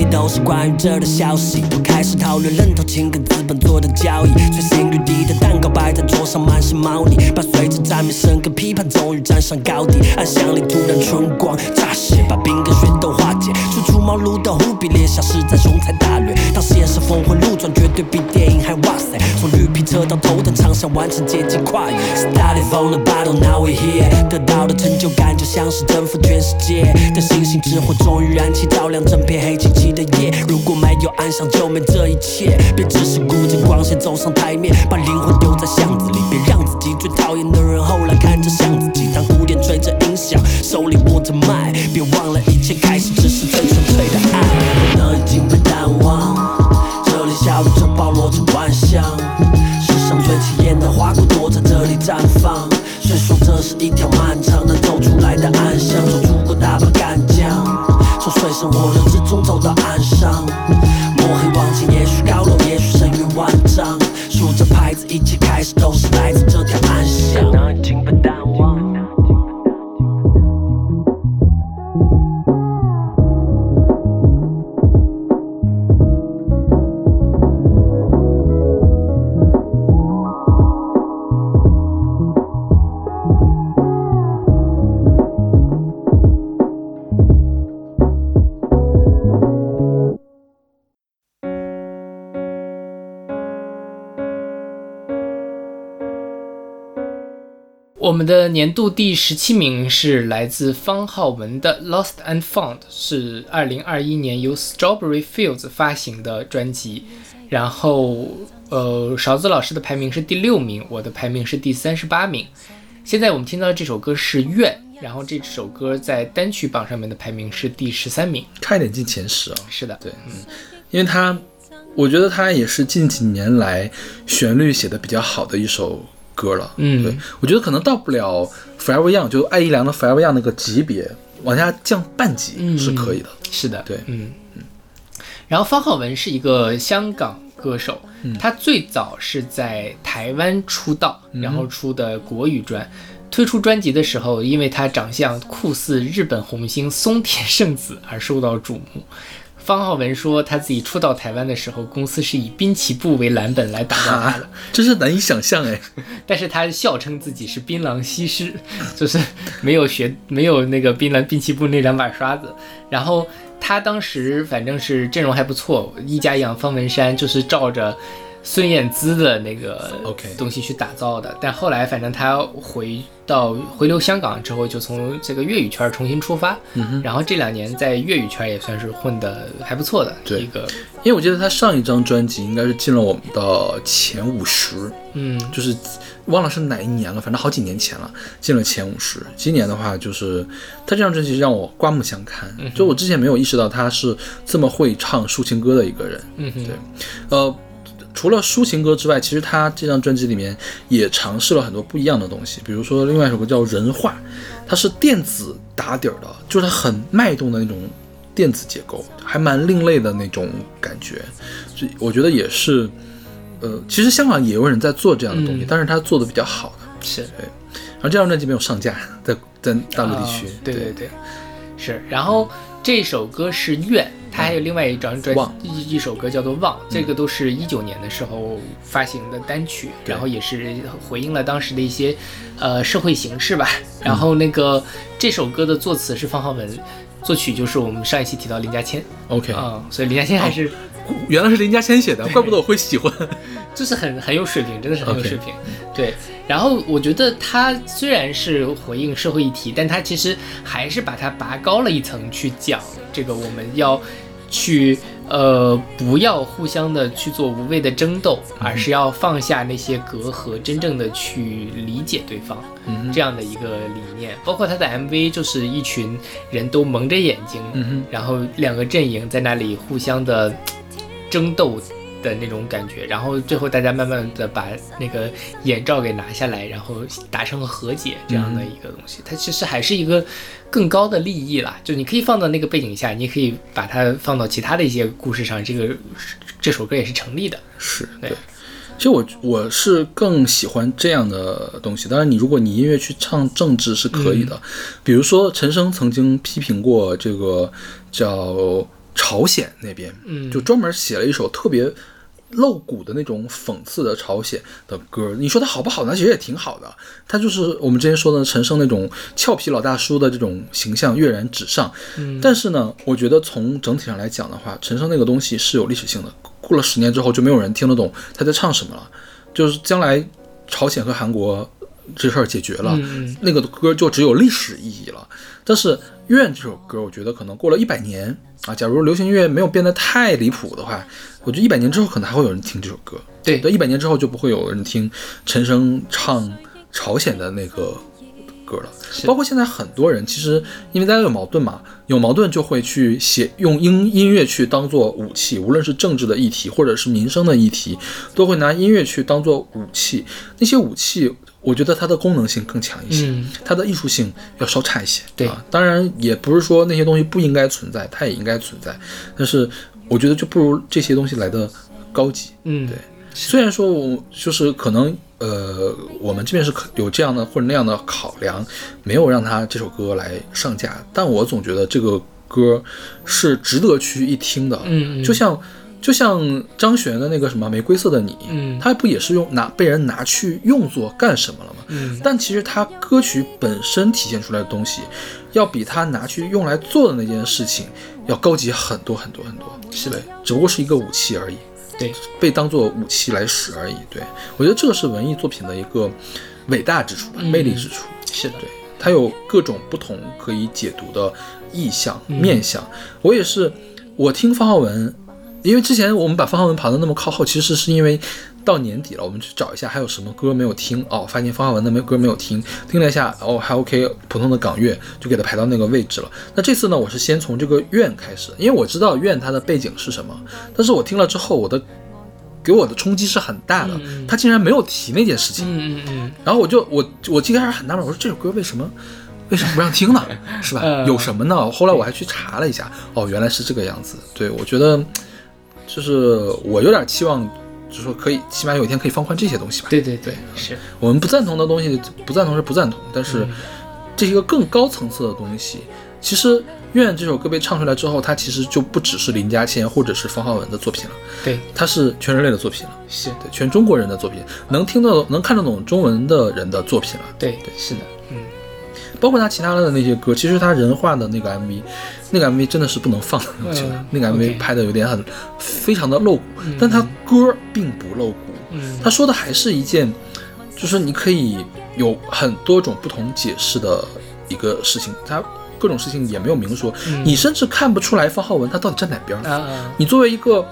地都是关于这的消息，我开始讨论人头青跟资本做的交易。随心欲滴的蛋糕摆在桌上，满是猫腻。伴随着赞美声跟批判，终于站上高地。暗巷里突然春光乍泄，把冰跟雪都化解。初出茅庐的忽必烈，消失在雄才大略。当现实峰回路转，绝对比电影还哇塞。从绿皮车到头等舱，想完成阶级跨越。Started from the bottom, now we here。得到的成就感就像是征服全世界的星星之火，终于燃起，照亮整片黑漆漆的夜。如果没有暗巷，就没这一切。别只是顾着光线走上台面，把灵魂丢在巷子里。别让自己最讨厌的人后来看着像自己。当鼓点吹着音响，手里握着麦，别忘了一切开始只是最纯的花骨朵在这里绽放。虽说这是一条漫长的走出来的暗巷，走出过大把干将，从水深火热之中走到岸上。的年度第十七名是来自方浩文的《Lost and Found》，是二零二一年由 Strawberry Fields 发行的专辑。然后，呃，勺子老师的排名是第六名，我的排名是第三十八名。现在我们听到的这首歌是《怨》，然后这首歌在单曲榜上面的排名是第十三名。差一点进前十啊！是的，对，嗯，因为它，我觉得它也是近几年来旋律写的比较好的一首歌了。嗯对，我觉得可能到不了 Forever Young，就艾依良的 Forever Young 那个级别，往下降半级嗯是可以的。是的，对嗯嗯。然后方浩文是一个香港歌手，他最早是在台湾出道，然后出的国语专。推出专辑的时候，因为他长相酷似日本红星松田圣子而受到瞩目。方浩文说，他自己初到台湾的时候，公司是以滨崎步为蓝本来打造他的，真是难以想象哎。[laughs] 但是他笑称自己是槟榔西施，就是没有学没有那个槟榔滨崎步那两把刷子。然后他当时反正是阵容还不错，一家养方文山就是照着孙燕姿的那个 OK 东西去打造的。但后来反正他回到回流香港之后，就从这个粤语圈重新出发。嗯然后这两年在粤语圈也算是混得还不错的对一个，因为我记得他上一张专辑应该是进了我们的前五十，嗯就是忘了是哪一年了，反正好几年前了，进了前五十。今年的话，就是他这张专辑让我刮目相看，就我之前没有意识到他是这么会唱抒情歌的一个人。嗯，对呃，除了抒情歌之外，其实他这张专辑里面也尝试了很多不一样的东西，比如说另外一首歌叫《人话》，它是电子打底儿的，就是它很脉动的那种电子结构，还蛮另类的那种感觉，所以我觉得也是，呃，其实香港也有人在做这样的东西，嗯但是他做的比较好的。是。然后这张专辑没有上架，在在大陆地区，啊对对对，是。然后这首歌是《愿》，他还有另外一张专辑一一首歌叫做《忘》，这个都是一九年的时候发行的单曲，对然后也是回应了当时的一些呃社会形势吧。然后那个这首歌的作词是方浩文。作曲就是我们上一期提到林家谦 OK，、啊、所以林家谦还是、原来是林家谦写的，怪不得我会喜欢。[laughs] 就是很很有水平，真的是很有水平。对，然后我觉得他虽然是回应社会议题，但他其实还是把它拔高了一层去讲这个我们要去呃不要互相的去做无谓的争斗，而是要放下那些隔阂，真正的去理解对方。嗯这样的一个理念，包括他的 MV 就是一群人都蒙着眼睛，嗯然后两个阵营在那里互相的争斗的那种感觉，然后最后大家慢慢的把那个眼罩给拿下来，然后达成了和解这样的一个东西，它其实还是一个更高的利益啦，就你可以放到那个背景下，你可以把它放到其他的一些故事上，这个这首歌也是成立的。是对对。其实我我是更喜欢这样的东西。当然，你如果你音乐去唱政治是可以的，嗯比如说陈升曾经批评过这个叫朝鲜那边，嗯就专门写了一首特别露骨的那种讽刺的朝鲜的歌。你说它好不好呢？其实也挺好的。它就是我们之前说的陈升那种俏皮老大叔的这种形象跃然纸上。嗯但是呢，我觉得从整体上来讲的话，陈升那个东西是有历史性的。过了十年之后，就没有人听得懂他在唱什么了。就是将来朝鲜和韩国这事儿解决了，嗯那个歌就只有历史意义了。但是《愿》这首歌，我觉得可能过了一百年啊，假如流行音乐没有变得太离谱的话，我觉得一百年之后可能还会有人听这首歌。对对，一百年之后就不会有人听陈升唱朝鲜的那个歌了。包括现在很多人，其实因为大家有矛盾嘛，有矛盾就会去写用音音乐去当做武器，无论是政治的议题或者是民生的议题，都会拿音乐去当做武器。那些武器，我觉得它的功能性更强一些，嗯它的艺术性要稍差一些。对啊，当然也不是说那些东西不应该存在，它也应该存在，但是我觉得就不如这些东西来的高级。嗯，对虽然说我就是可能呃，我们这边是可有这样的或者那样的考量，没有让他这首歌来上架，但我总觉得这个歌是值得去一听的。嗯嗯就像就像张悬的那个什么《玫瑰色的你》，嗯他不也是用拿被人拿去用作干什么了吗？嗯但其实他歌曲本身体现出来的东西，要比他拿去用来做的那件事情要高级很多很多很多。是的，只不过是一个武器而已。对，被当做武器来使而已。对我觉得这个是文艺作品的一个伟大之处吧，嗯魅力之处。是的，对，它有各种不同可以解读的意象、嗯面相。我也是，我听方浩文，因为之前我们把方浩文排的那么靠后，其实是因为到年底了，我们去找一下还有什么歌没有听哦，发现方浩文的没歌没有听，听了一下哦还 OK，普通的港乐就给它排到那个位置了。那这次呢，我是先从这个愿开始，因为我知道愿它的背景是什么，但是我听了之后，我的给我的冲击是很大的，嗯他竟然没有提那件事情。嗯嗯嗯，然后我就我我最开始很纳闷，我说这首歌为什么为什么不让听呢？是吧？嗯 [laughs] 有什么呢？后来我还去查了一下，哦，原来是这个样子。对我觉得就是我有点期望，就是说可以起码有一天可以放宽这些东西吧。对对对，是，我们不赞同的东西，不赞同是不赞同，但是嗯。这是一个更高层次的东西。其实《愿》这首歌被唱出来之后，它其实就不只是林家谦或者是方浩文的作品了，对，它是全人类的作品了，是，对，全中国人的作品，能听得懂、能看得懂中文的人的作品了。对对。是的，嗯。包括他其他的那些歌，其实他人画的那个 MV，那个 MV 真的是不能放的，我觉得、嗯那个 MV 拍的有点很非常的露骨，嗯但他歌并不露骨，嗯他说的还是一件，就是你可以有很多种不同解释的一个事情，他各种事情也没有明说，嗯你甚至看不出来方浩文他到底站哪边你作为一个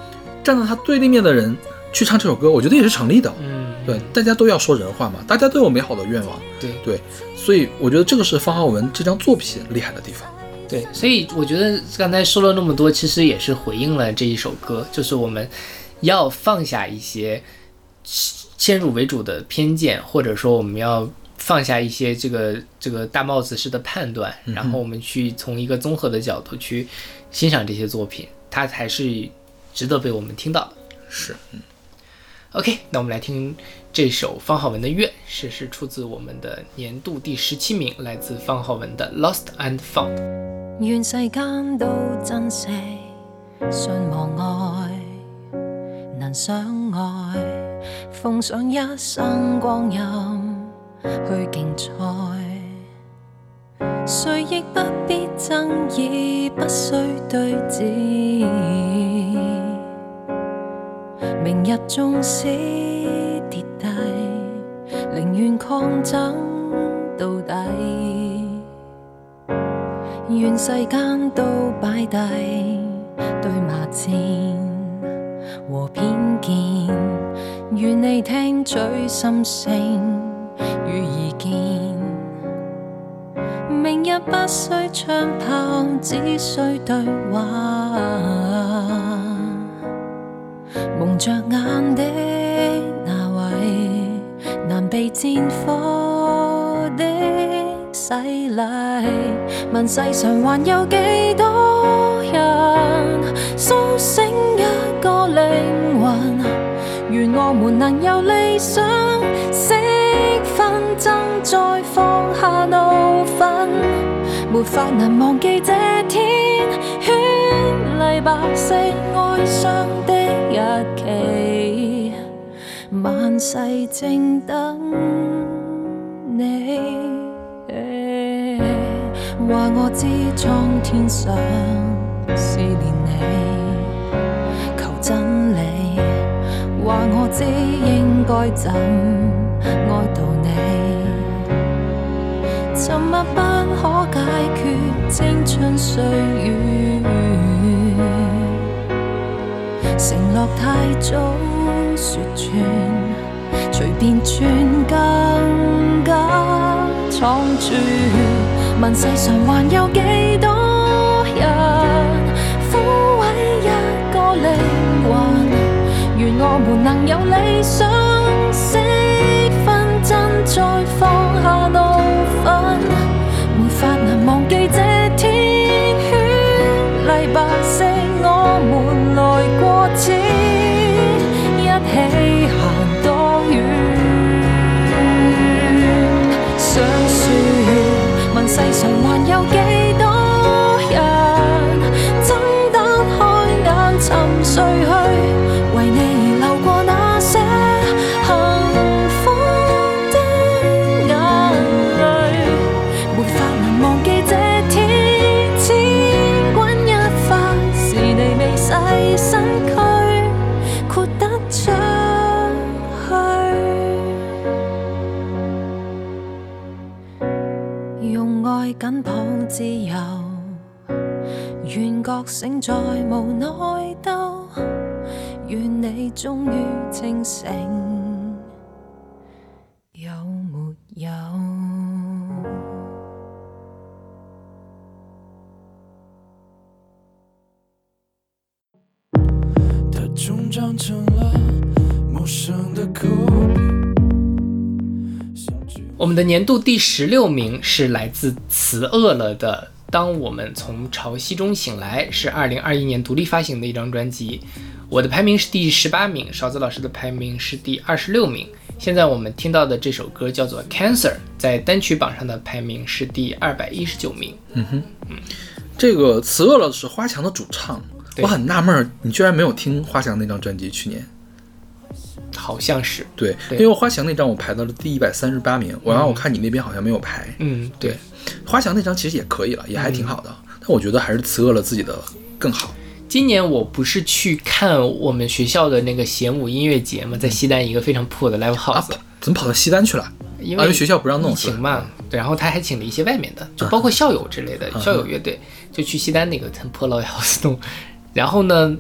站在他对立面的人去唱这首歌，我觉得也是成立的。嗯对，大家都要说人话嘛，大家都有美好的愿望。对对，所以我觉得这个是方浩文这张作品厉害的地方。对，所以我觉得刚才说了那么多，其实也是回应了这一首歌，就是我们要放下一些先入为主的偏见，或者说我们要放下一些这个这个大帽子式的判断，然后我们去从一个综合的角度去欣赏这些作品，它才是值得被我们听到的。是，嗯。OK，那我们来听这首方浩文的《愿》，是是出自我们的年度第十七名，来自方浩文的《Lost and Found》。願世間都珍惜信望愛，能相愛，奉上一生光陰去競賽，誰亦不必爭議，不需對峙。明日縱使，寧願抗爭到底。願世間都擺低對罵戰和偏見，願你聽取心聲與意見。明日不需槍炮，只需對話。蒙着眼的，被戰火的洗禮。問世上還有幾多人苏醒一個靈魂？愿我們能由理想識紛爭，再放下怒憤，沒法能忘記這天絢麗白色哀傷的日期，萬世正等你。話我知苍天想思念你，求真理。話我知應該怎愛悼你，沉默不可解決青春歲月，承诺太早说穿，随便穿更加仓促。问世上还有几多人撫慰一个灵魂？愿我们能有理想，世上还有几醒再無內鬥，願你終於清醒，有沒有？它终长成了陌生的口。我们的年度第十六名是来自词饿了的《当我们从潮汐中醒来》，是二零二一年独立发行的一张专辑。我的排名是第十八名，勺子老师的排名是第二十六名。现在我们听到的这首歌叫做《Cancer》，在单曲榜上的排名是第二百一十九名。嗯哼，嗯这个词饿了是花强的主唱，我很纳闷儿，你居然没有听花强那张专辑？去年好像是，对，对。因为花强那张我排到了第一百三十八名，我让我看你那边好像没有排。嗯，对。花强那张其实也可以了，也还挺好的，但我觉得还是词饿了自己的更好。今年我不是去看我们学校的那个弦舞音乐节嘛，在西单一个非常破的 live 啊 house，、，怎么跑到西单去了？因为学校不让弄疫情嘛，对，然后他还请了一些外面的，就包括校友之类的、校友乐队，就去西单那个很破 live house 弄，然后呢，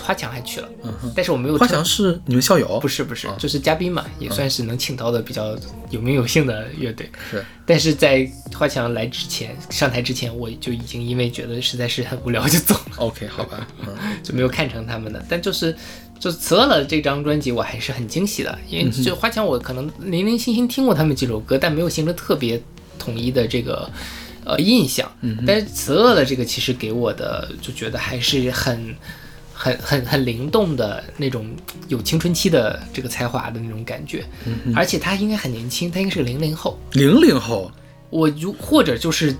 花强还去了，但是我没有花强是你们校友？不是不是啊，就是嘉宾嘛，也算是能请到的比较有名有姓的乐队。是但是在花强来之前，上台之前，我就已经因为觉得实在是很无聊就走了，OK，好吧，嗯，[laughs] 就没有看成他们的。但就是就是辞了了这张专辑，我还是很惊喜的，因为就花强我可能零零星星听过他们几首歌，但没有形成特别统一的这个呃印象。但是辞了了这个，其实给我的就觉得还是很。很很很灵动的那种有青春期的这个才华的那种感觉，而且他应该很年轻，他应该是个零零后，零零后？我如或者就是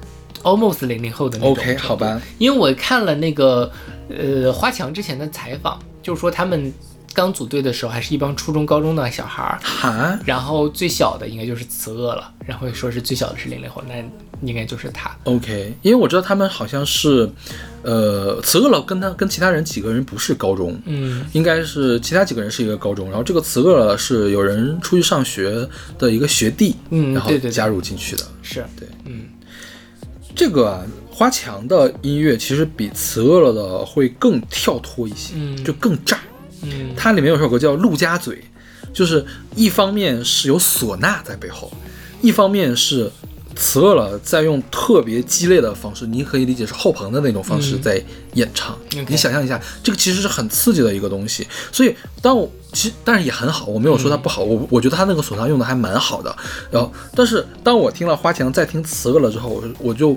almost 零零后的那种。，OK，好吧，因为我看了那个呃花强之前的采访，就是说他们刚组队的时候还是一帮初中、高中的小孩儿，哈，然后最小的应该就是词恶了，然后说是最小的是零零后，那应该就是他。OK，因为我知道他们好像是，呃，词恶了跟他跟其他人几个人不是高中，嗯，应该是其他几个人是一个高中，然后这个词恶了是有人出去上学的一个学弟，嗯然后加入进去的。是对，嗯这个啊，花强的音乐其实比词恶了的会更跳脱一些，嗯就更炸。嗯它里面有首歌叫《陆家嘴》，就是一方面是有唢呐在背后，一方面是词饿了在用特别激烈的方式，你可以理解是后棚的那种方式嗯在演唱。你想象一下，这个其实是很刺激的一个东西。所以当我其实但是也很好，我没有说它不好，我我觉得他那个唢呐用的还蛮好的。然后，但是当我听了花墙再听词饿了之后，我我就。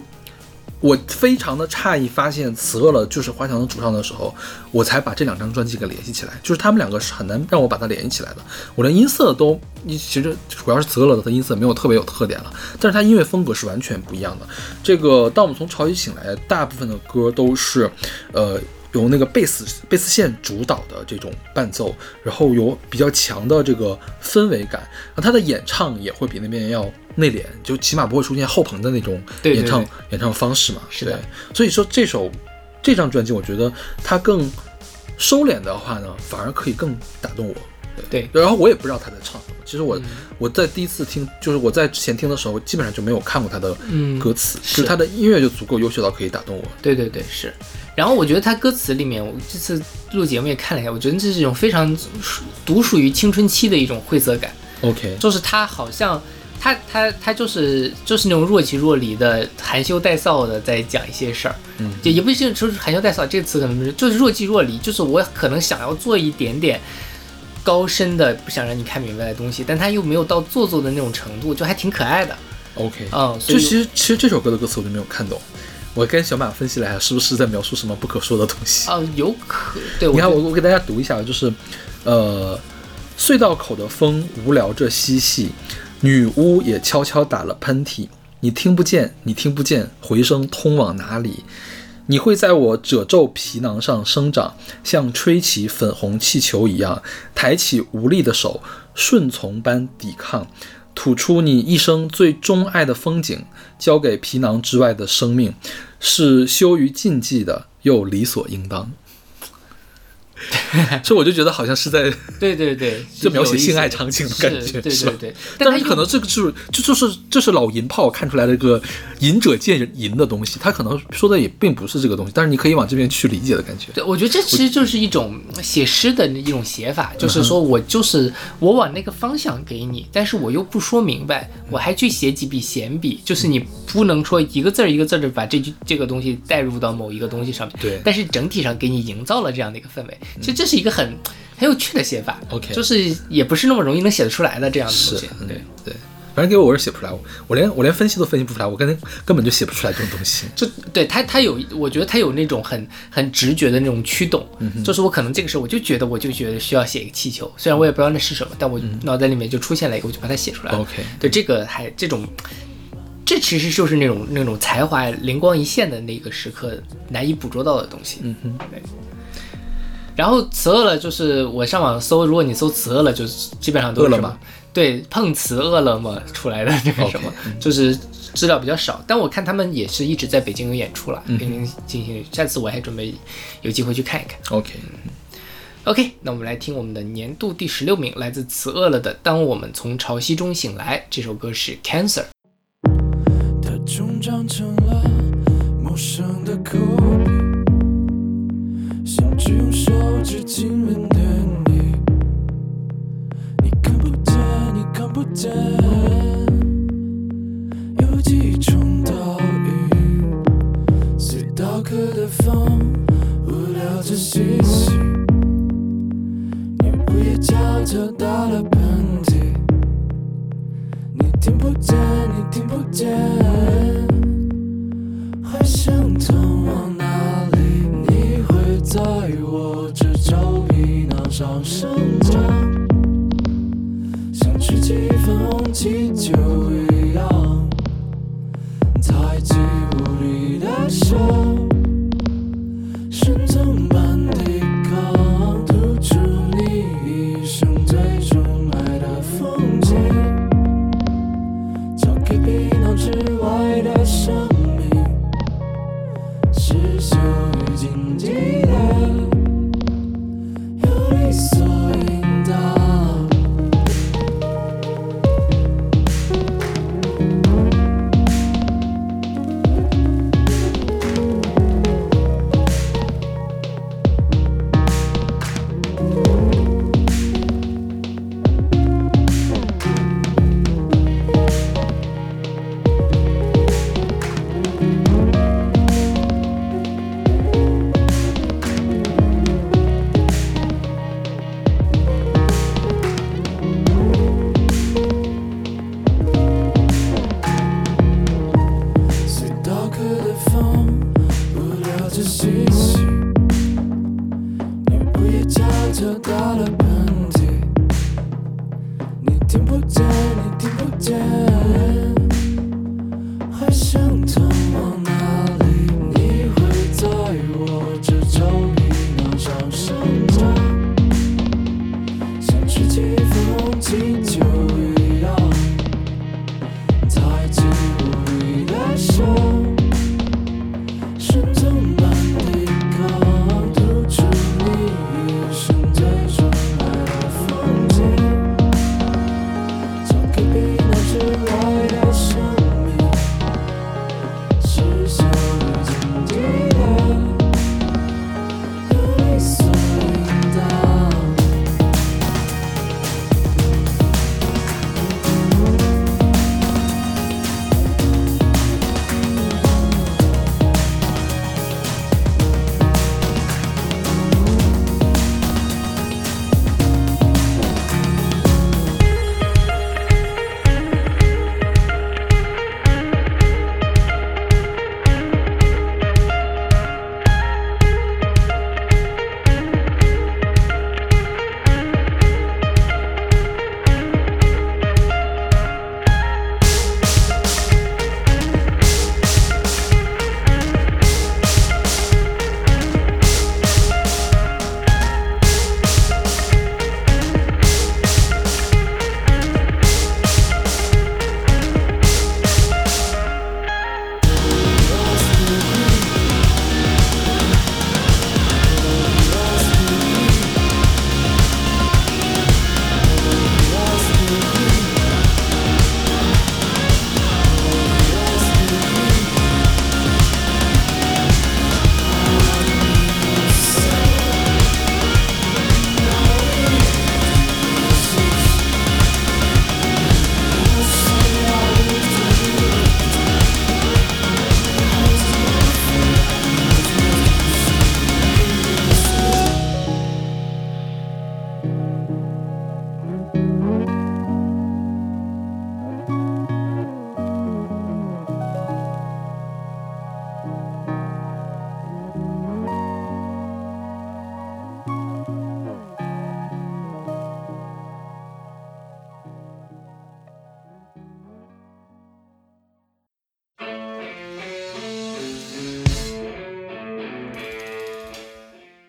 我非常的诧异，发现词饿了就是花强的主唱的时候，我才把这两张专辑给联系起来。就是他们两个是很难让我把它联系起来的。我连音色都，你其实主要是词饿了的音色没有特别有特点了，但是它音乐风格是完全不一样的。这个当我们从潮起醒来，大部分的歌都是，呃。由那个贝斯贝斯线主导的这种伴奏，然后有比较强的这个氛围感，然后他的演唱也会比那边要内敛，就起码不会出现后棚的那种演唱对演唱方式嘛。是的对，所以说这首这张专辑，我觉得它更收敛的话呢，反而可以更打动我。对，然后我也不知道他在唱什么，其实嗯我、我在第一次听，就是我在之前听的时候，基本上就没有看过他的嗯歌词，是就是他的音乐就足够优秀到可以打动我。对对对，是。然后我觉得他歌词里面，我这次录节目也看了一下，我觉得这是一种非常属独属于青春期的一种晦涩感，OK，就是他好像他他他就是就是那种若即若离的含羞带臊的在讲一些事儿，嗯就也不是说是含羞带臊这个词可能不是，就是若即若离，就是我可能想要做一点点高深的不想让你看明白的东西，但他又没有到做作的那种程度，就还挺可爱的，OK，嗯，所以就其实其实这首歌的歌词我就没有看懂，我跟小马分析了一下，是不是在描述什么不可说的东西？啊、有可 [laughs] 对，你看我我给大家读一下，就是呃，隧道口的风无聊着嬉戏，女巫也悄悄打了喷嚏，你听不见，你听不见，回声通往哪里？你会在我褶皱皮囊上生长，像吹起粉红气球一样，抬起无力的手，顺从般抵抗，吐出你一生最钟爱的风景，交给皮囊之外的生命，是羞于禁忌的，又理所应当。[laughs] 所以我就觉得好像是在对对对，就 [laughs] 描写性爱场景的感觉对对对，但是可能这个就是就就是这是老银炮看出来的一个仁者见仁的东西，他可能说的也并不是这个东西，但是你可以往这边去理解的感觉。对，我觉得这其实就是一种写诗的一种写法，嗯就是说我就是我往那个方向给你，但是我又不说明白，我还去写几笔闲笔，就是你不能说一个字儿一个字儿的把这句这个东西带入到某一个东西上面，对但是整体上给你营造了这样的一个氛围，其实这是一个很很有趣的写法 OK 就是也不是那么容易能写得出来的这样的东西，，嗯对。对，反正给我我是写不出来，我我连我连分析都分析不出来，我根根本就写不出来这种东西。就对他，他有，我觉得他有那种很很直觉的那种驱动，嗯就是我可能这个时候我就觉得，我就觉得需要写一个气球，虽然我也不知道那是什么，但我脑袋里面就出现了一个，我就把它写出来了。嗯 OK 对这个还这种，这其实就是那种那种才华灵光一现的那个时刻难以捕捉到的东西。嗯哼，对。然后词饿了，就是我上网搜，如果你搜词饿了，就基本上都是什么饿了么对碰瓷饿了么出来的这个 OK，什么 [laughs] 就是资料比较少。但我看他们也是一直在北京有演出了，嗯北京进行。下次我还准备有机会去看一看。OK，OK，那我们来听我们的年度第十六名，来自词饿了的《当我们从潮汐中醒来》。这首歌是 Cancer。它终长成了陌生的口笔，像只用手指亲吻的你。你看不见，你看不见，有几种倒影。隧道口的风无聊着嬉戏，你午夜悄悄打了喷嚏。你听不见，你听不见，还想通往？在我这皱皮囊上生长，像吹起粉红气球一样，抬起无力的手，顺从般抵抗，吐出你一生最钟爱的风景。交给皮囊之外风，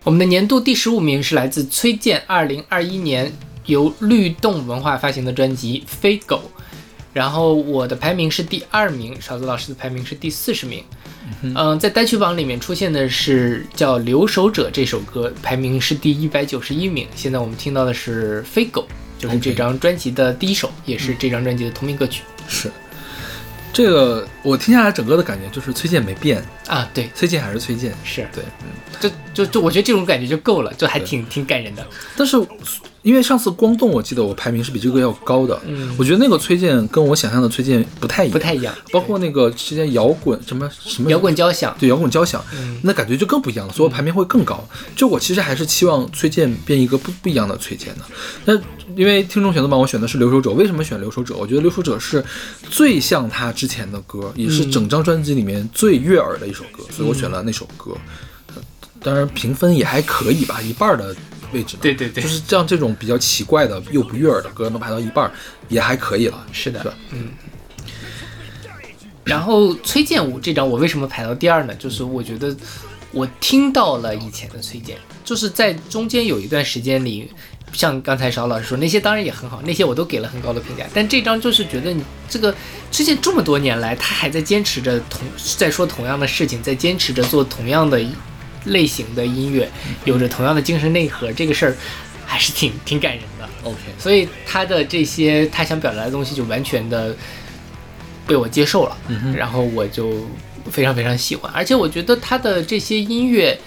我们的年度第十五名是来自崔健二零二一年由律动文化发行的专辑《飞狗》，然后我的排名是第二名，勺子老师的排名是第四十名。嗯、在单曲榜里面出现的是叫《留守者》这首歌，排名是第一百九十一名。现在我们听到的是《飞狗》，就是这张专辑的第一首，也是这张专辑的同名歌曲是这个，我听下来整个的感觉就是崔健没变，啊。对，崔健还是崔健。是，对，嗯，就就就我觉得这种感觉就够了，就还挺挺感人的。但是因为上次光动，我记得我排名是比这个要高的。嗯我觉得那个崔健跟我想象的崔健不太一样，不太一样包括那个之前摇滚什么什么摇滚交响，对摇滚交响，嗯那感觉就更不一样了，所以我排名会更高。就我其实还是期望崔健变一个不不一样的崔健的。那因为听众选择榜我选的是《留守者》，为什么选《留守者》？我觉得《留守者》是最像他之前的歌，也是整张专辑里面最悦耳的一首歌，所以我选了那首歌。呃当然评分也还可以吧，一半儿的位置呢。对对对就是像这种比较奇怪的又不悦耳的歌能排到一半，也还可以了。是的是，嗯。然后崔健舞这张我为什么排到第二呢？就是我觉得我听到了以前的崔健，就是在中间有一段时间里，像刚才邵老师说那些当然也很好，那些我都给了很高的评价，但这张就是觉得你这个崔健这么多年来，他还在坚持着同在说同样的事情，在坚持着做同样的类型的音乐，有着同样的精神内核，这个事儿还是挺挺感人的。OK，所以他的这些他想表达的东西就完全的被我接受了，嗯哼然后我就非常非常喜欢，而且我觉得他的这些音乐。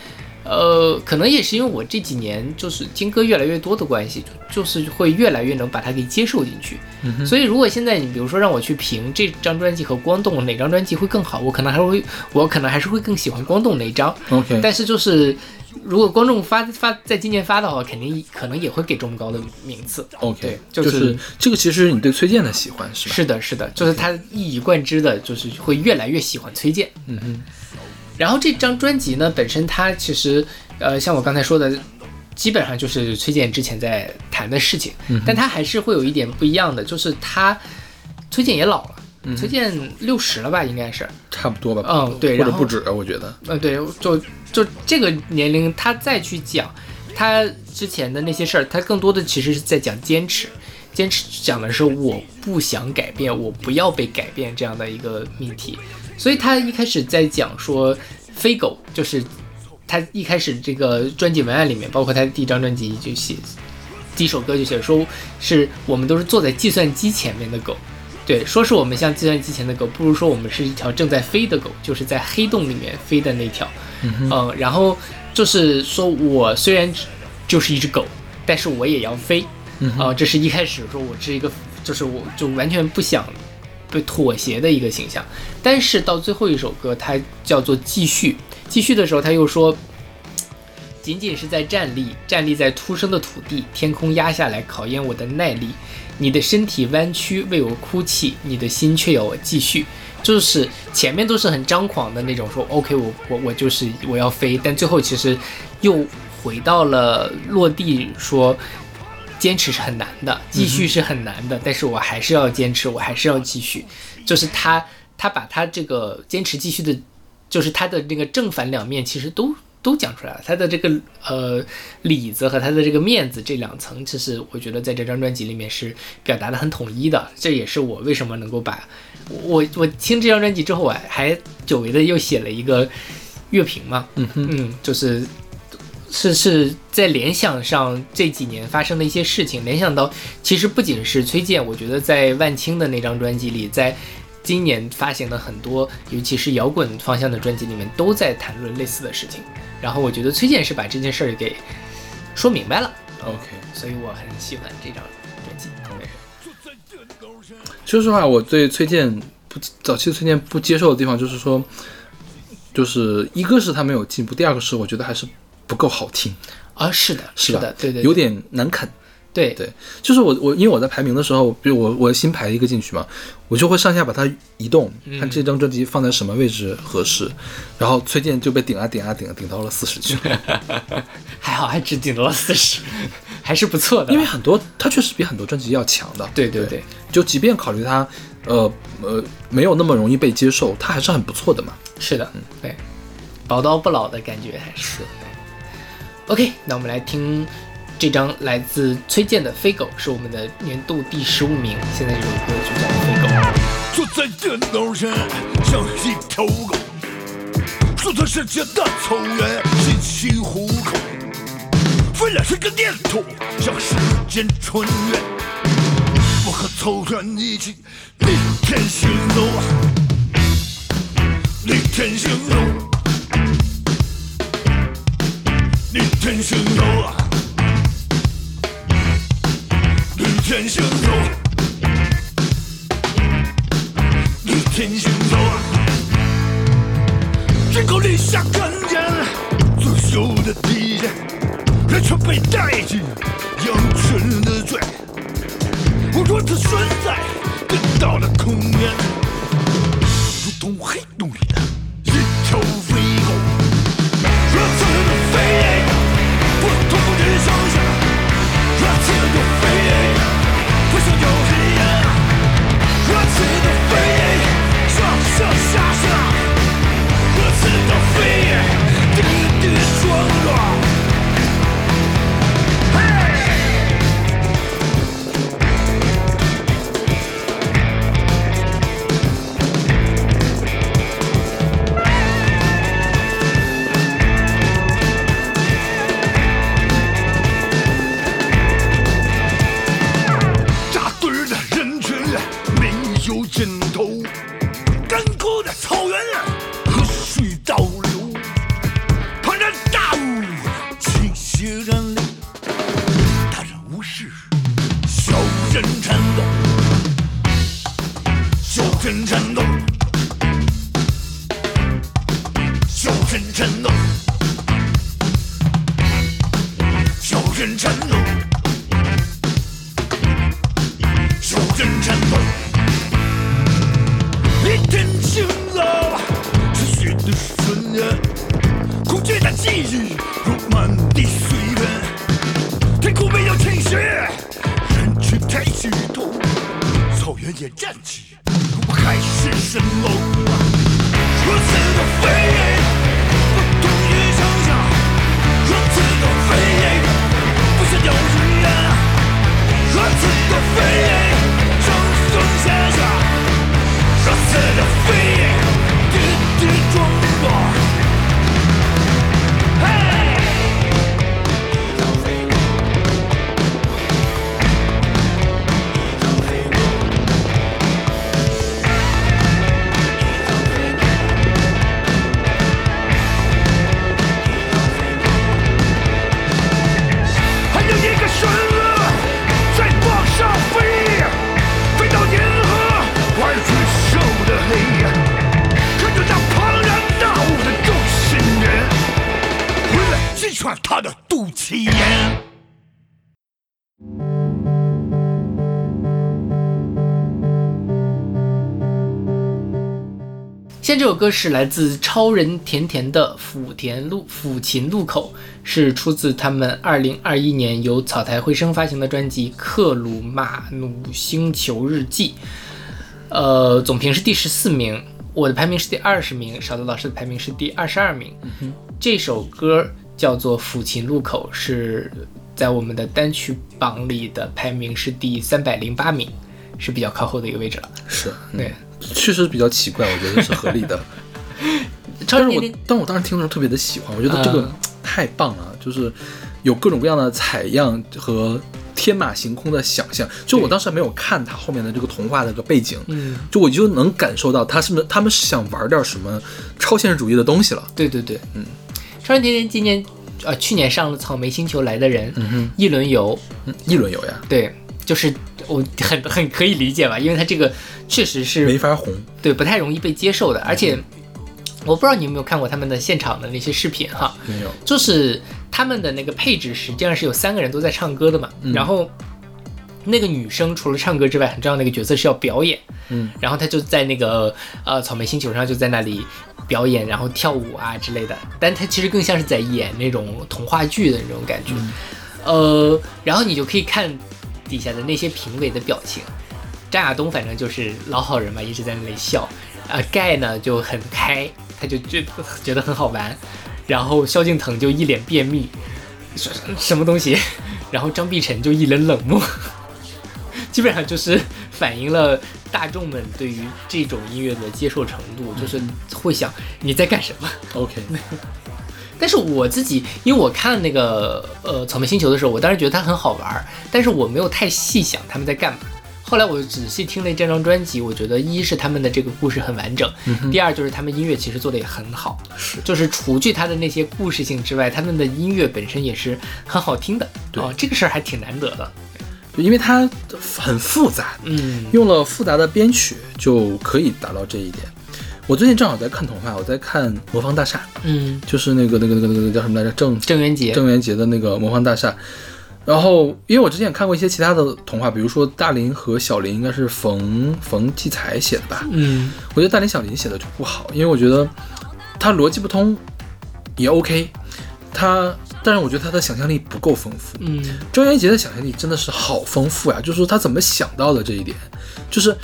呃，可能也是因为我这几年就是听歌越来越多的关系，就就是会越来越能把它给接受进去。嗯所以如果现在你比如说让我去评这张专辑和光动哪张专辑会更好，我可能还会，我可能还是会更喜欢光动那张。OK，但是就是如果观众发发在今年发的话，肯定可能也会给这么高的名次。OK，对就就是这个，其实是你对崔健的喜欢是吧？是的，是的，就是他一以贯之的，就是会越来越喜欢崔健。嗯哼，然后这张专辑呢，本身它其实，呃，像我刚才说的，基本上就是崔健之前在谈的事情，嗯但他还是会有一点不一样的，就是他崔健也老了，嗯崔健六十了吧，应该是，差不多吧。嗯对或者不止，我觉得。呃，对，就就这个年龄，他再去讲他之前的那些事儿，他更多的其实是在讲坚持。坚持讲的是我不想改变，我不要被改变这样的一个命题。所以他一开始在讲说飞狗，就是他一开始这个专辑文案里面，包括他第一张专辑就写第一首歌就写说是我们都是坐在计算机前面的狗。对，说是我们像计算机前的狗，不如说我们是一条正在飞的狗，就是在黑洞里面飞的那条。嗯然后就是说我虽然就是一只狗，但是我也要飞。啊、这是一开始说我是一个，就是我就完全不想被妥协的一个形象。但是到最后一首歌，它叫做继续，继续的时候他又说，仅仅是在站立，站立在出生的土地，天空压下来考验我的耐力。你的身体弯曲为我哭泣，你的心却要我继续。就是前面都是很张狂的那种，说 OK，我我我就是我要飞，但最后其实又回到了落地，说坚持是很难的，继续是很难的，但是我还是要坚持，我还是要继续。就是他他把他这个坚持继续的，就是他的那个正反两面，其实都都讲出来了。他的这个呃里子和他的这个面子这两层，其实我觉得在这张专辑里面是表达的很统一的。这也是我为什么能够把我我听这张专辑之后，我还久违的又写了一个乐评嘛，嗯哼，嗯，就是是是在联想上这几年发生的一些事情，联想到其实不仅是崔健，我觉得在万青的那张专辑里，在今年发行的很多，尤其是摇滚方向的专辑里面，都在谈论类似的事情。然后我觉得崔健是把这件事儿给说明白了，OK。所以我很喜欢这张专辑。对说实话，我对崔健不早期的崔健不接受的地方，就是说，就是一个是他没有进步，第二个是我觉得还是不够好听，啊，是的，是吧？的，对对，有点难啃。对。对，就是我我因为我在排名的时候，比如我我新排一个进去嘛，我就会上下把它移动，嗯。看这张专辑放在什么位置合适，然后崔健就被顶啊顶啊顶啊顶到了四十去。了，[laughs] 还好还只顶到了四十，[laughs] 还是不错的。因为很多他确实比很多专辑要强的，对对对，就即便考虑他呃呃没有那么容易被接受，他还是很不错的嘛。是的，嗯。对，宝刀不老的感觉还是。OK，那我们来听这张来自崔健的《飞狗》，是我们的年度第十五名。现在这首歌就叫《飞狗》。坐在电脑上像一条狗，坐在世界的草原，辛辛苦苦，飞了十个念头，向时间穿越。我和草原一起逆天行走，逆天行走，逆天行走，逆天行走。逆天行走，只够理想看见自由的地界，人却被带进羊群的罪。我若它存在，更大的空间，如同黑洞里的现在这首歌是来自超人甜甜的《抚田路抚琴路口》，是出自他们二零二一年由草台回声发行的专辑《克鲁马努星球日记》。呃，总评是第十四名，我的排名是第二十名，勺子老师的排名是第二十二名。这首歌叫做《抚琴路口》，是在我们的单曲榜里的排名是第三百零八名，是比较靠后的一个位置了。是，对，确实比较奇怪，我觉得是合理的。[laughs] 但是我但我当时听的时候特别的喜欢，我觉得这个嗯。太棒了，就是有各种各样的采样和天马行空的想象。就我当时还没有看它后面的这个童话的这个背景，嗯，就我就能感受到他是不是他们是想玩点什么超现实主义的东西了。对对对，嗯，超人甜甜今年呃去年上了《草莓星球来的人》，嗯哼，一轮游，嗯，一轮游呀，对，就是我很很可以理解吧，因为他这个确实是没法红。对不太容易被接受的，而且我不知道你有没有看过他们的现场的那些视频哈，没有，就是他们的那个配置实际上是有三个人都在唱歌的嘛，然后那个女生除了唱歌之外，很重要的一个角色是要表演，嗯，然后她就在那个呃草莓星球上就在那里表演，然后跳舞啊之类的，但她其实更像是在演那种童话剧的那种感觉，呃，然后你就可以看底下的那些评委的表情，张亚东反正就是老好人嘛，一直在那里笑，啊、盖呢就很开，他就觉得觉得很好玩，然后萧敬腾就一脸便秘，什什么东西，[laughs] 然后张碧晨就一脸冷漠，[laughs] 基本上就是反映了大众们对于这种音乐的接受程度，就是会想你在干什么。OK，[laughs] 但是我自己，因为我看那个呃草莓星球的时候，我当时觉得它很好玩儿，但是我没有太细想他们在干嘛。后来我仔细听了这张专辑，我觉得一是他们的这个故事很完整，第二就是他们音乐其实做的也很好，是就是除去他的那些故事性之外，他们的音乐本身也是很好听的。对哦，这个事儿还挺难得的。因为它很复杂，嗯，用了复杂的编曲就可以达到这一点。我最近正好在看童话，我在看《魔方大厦》，嗯，就是那个那个那个那个叫什么来着？郑郑渊洁，郑渊洁的那个《魔方大厦》。然后，因为我之前也看过一些其他的童话，比如说大林和小林，应该是冯冯骥才写的吧？嗯我觉得大林小林写的就不好，因为我觉得他逻辑不通，也 OK，他但是我觉得他的想象力不够丰富。嗯郑渊洁的想象力真的是好丰富呀，就是说他怎么想到的这一点，就是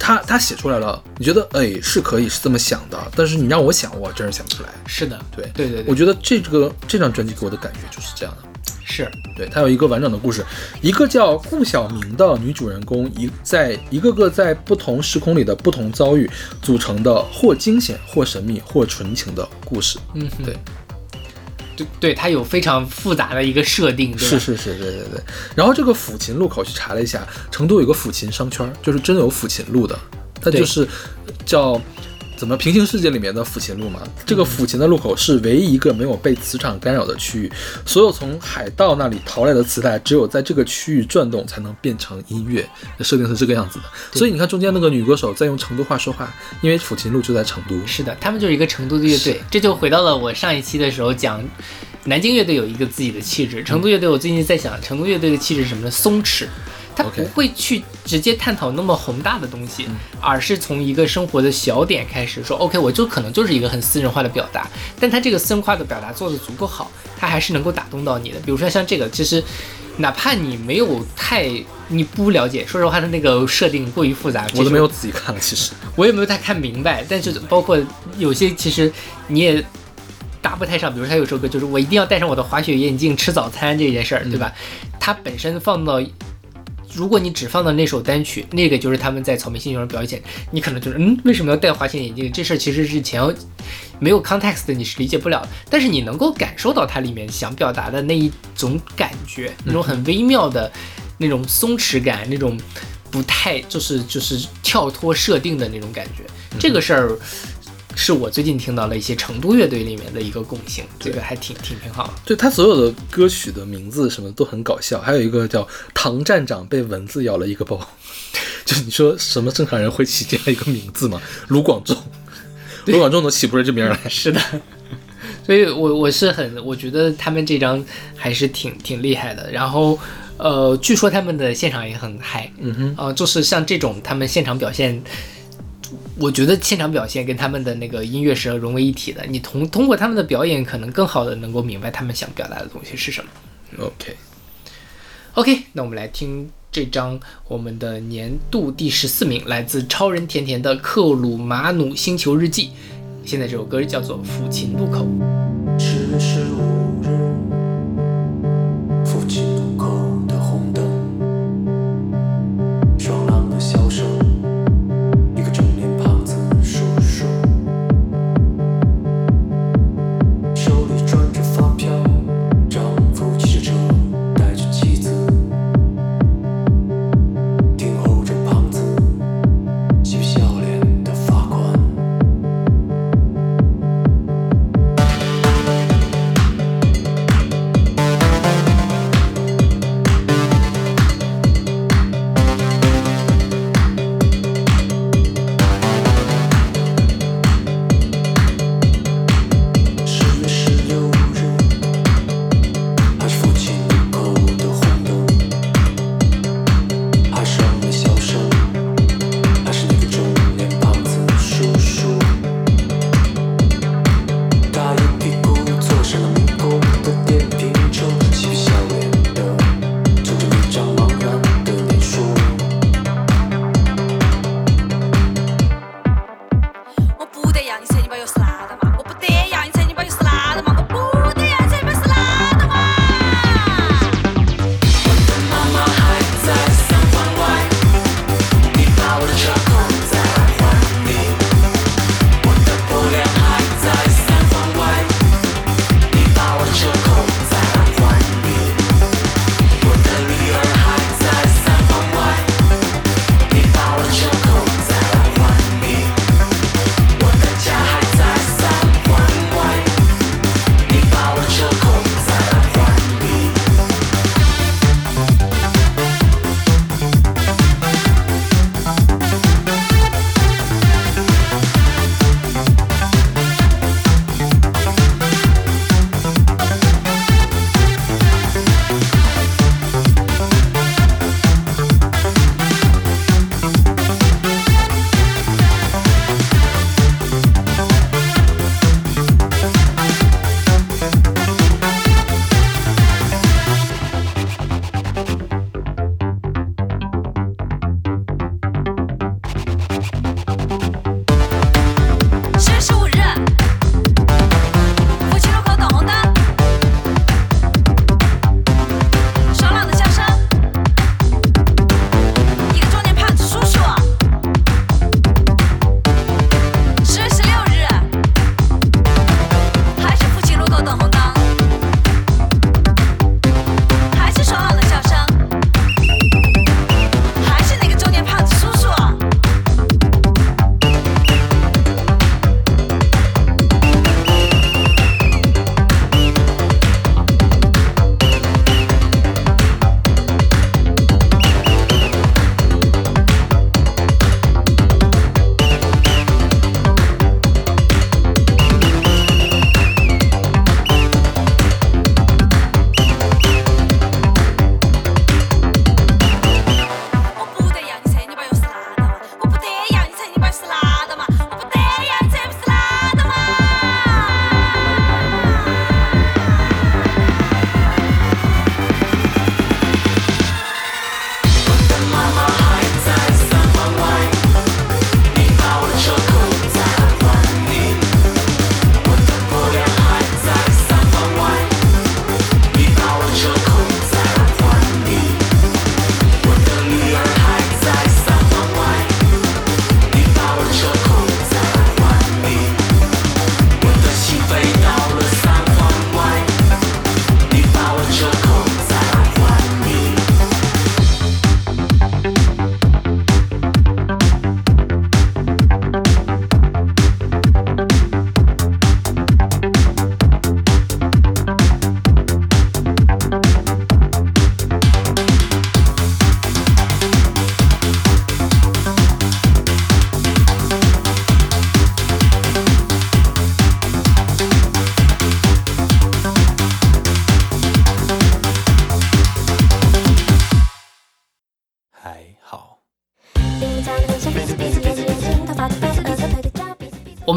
他他写出来了，你觉得哎是可以是这么想的，但是你让我想，我真是想不出来。是的，对对对对，我觉得这个这张专辑给我的感觉就是这样的。是对，它有一个完整的故事，一个叫顾晓明的女主人公，一在一个个在不同时空里的不同遭遇组成的或惊险、或神秘、或纯情的故事。嗯对，对对，它有非常复杂的一个设定？是是是，对对对。然后这个抚琴路口去查了一下，成都有个抚琴商圈，就是真有抚琴路的，它就是叫。怎么平行世界里面的抚琴路嘛？这个抚琴的路口是唯一一个没有被磁场干扰的区域，所有从海盗那里淘来的磁带，只有在这个区域转动才能变成音乐。设定是这个样子的，所以你看中间那个女歌手在用成都话说话，因为抚琴路就在成都。是的，他们就是一个成都的乐队，这就回到了我上一期的时候讲，南京乐队有一个自己的气质，成都乐队我最近在想，成都乐队的气质是什么呢？松弛。他不会去直接探讨那么宏大的东西，而是从一个生活的小点开始说，OK，我就可能就是一个很私人化的表达，但他这个私人化的表达做得足够好，他还是能够打动到你的。比如说像这个，其实哪怕你没有太你不了解，说实话，他那个设定过于复杂，我都没有仔细看了，其实。我也没有太看明白，但是包括有些其实你也搭不太上，比如他有首歌就是我一定要戴上我的滑雪眼镜吃早餐这件事儿，对吧？它本身放到。如果你只放到那首单曲，那个就是他们在草莓星球上表演，你可能就是嗯，为什么要戴滑雪眼镜？这事儿其实是前要没有 context 的，你是理解不了。但是你能够感受到它里面想表达的那一种感觉，那种很微妙的那种松弛感，那种不太就是就是跳脱设定的那种感觉。这个事儿是我最近听到了一些成都乐队里面的一个共性，这个还挺挺挺好的。对他所有的歌曲的名字什么都很搞笑，还有一个叫“唐站长被蚊子咬了一个包”，[laughs] 就你说什么正常人会起这样一个名字吗？卢广仲，[laughs] 卢广仲都起不出这名儿来。[laughs] 是的，所以我我是很，我觉得他们这张还是挺挺厉害的。然后，呃，据说他们的现场也很嗨，嗯哼，呃，就是像这种他们现场表现，我觉得现场表现跟他们的那个音乐是融为一体的。你通通过他们的表演，可能更好的能够明白他们想表达的东西是什么。OK，OK，那我们来听这张我们的年度第十四名，来自超人甜甜的《克鲁马努星球日记》。现在这首歌叫做《抚琴路口》。十月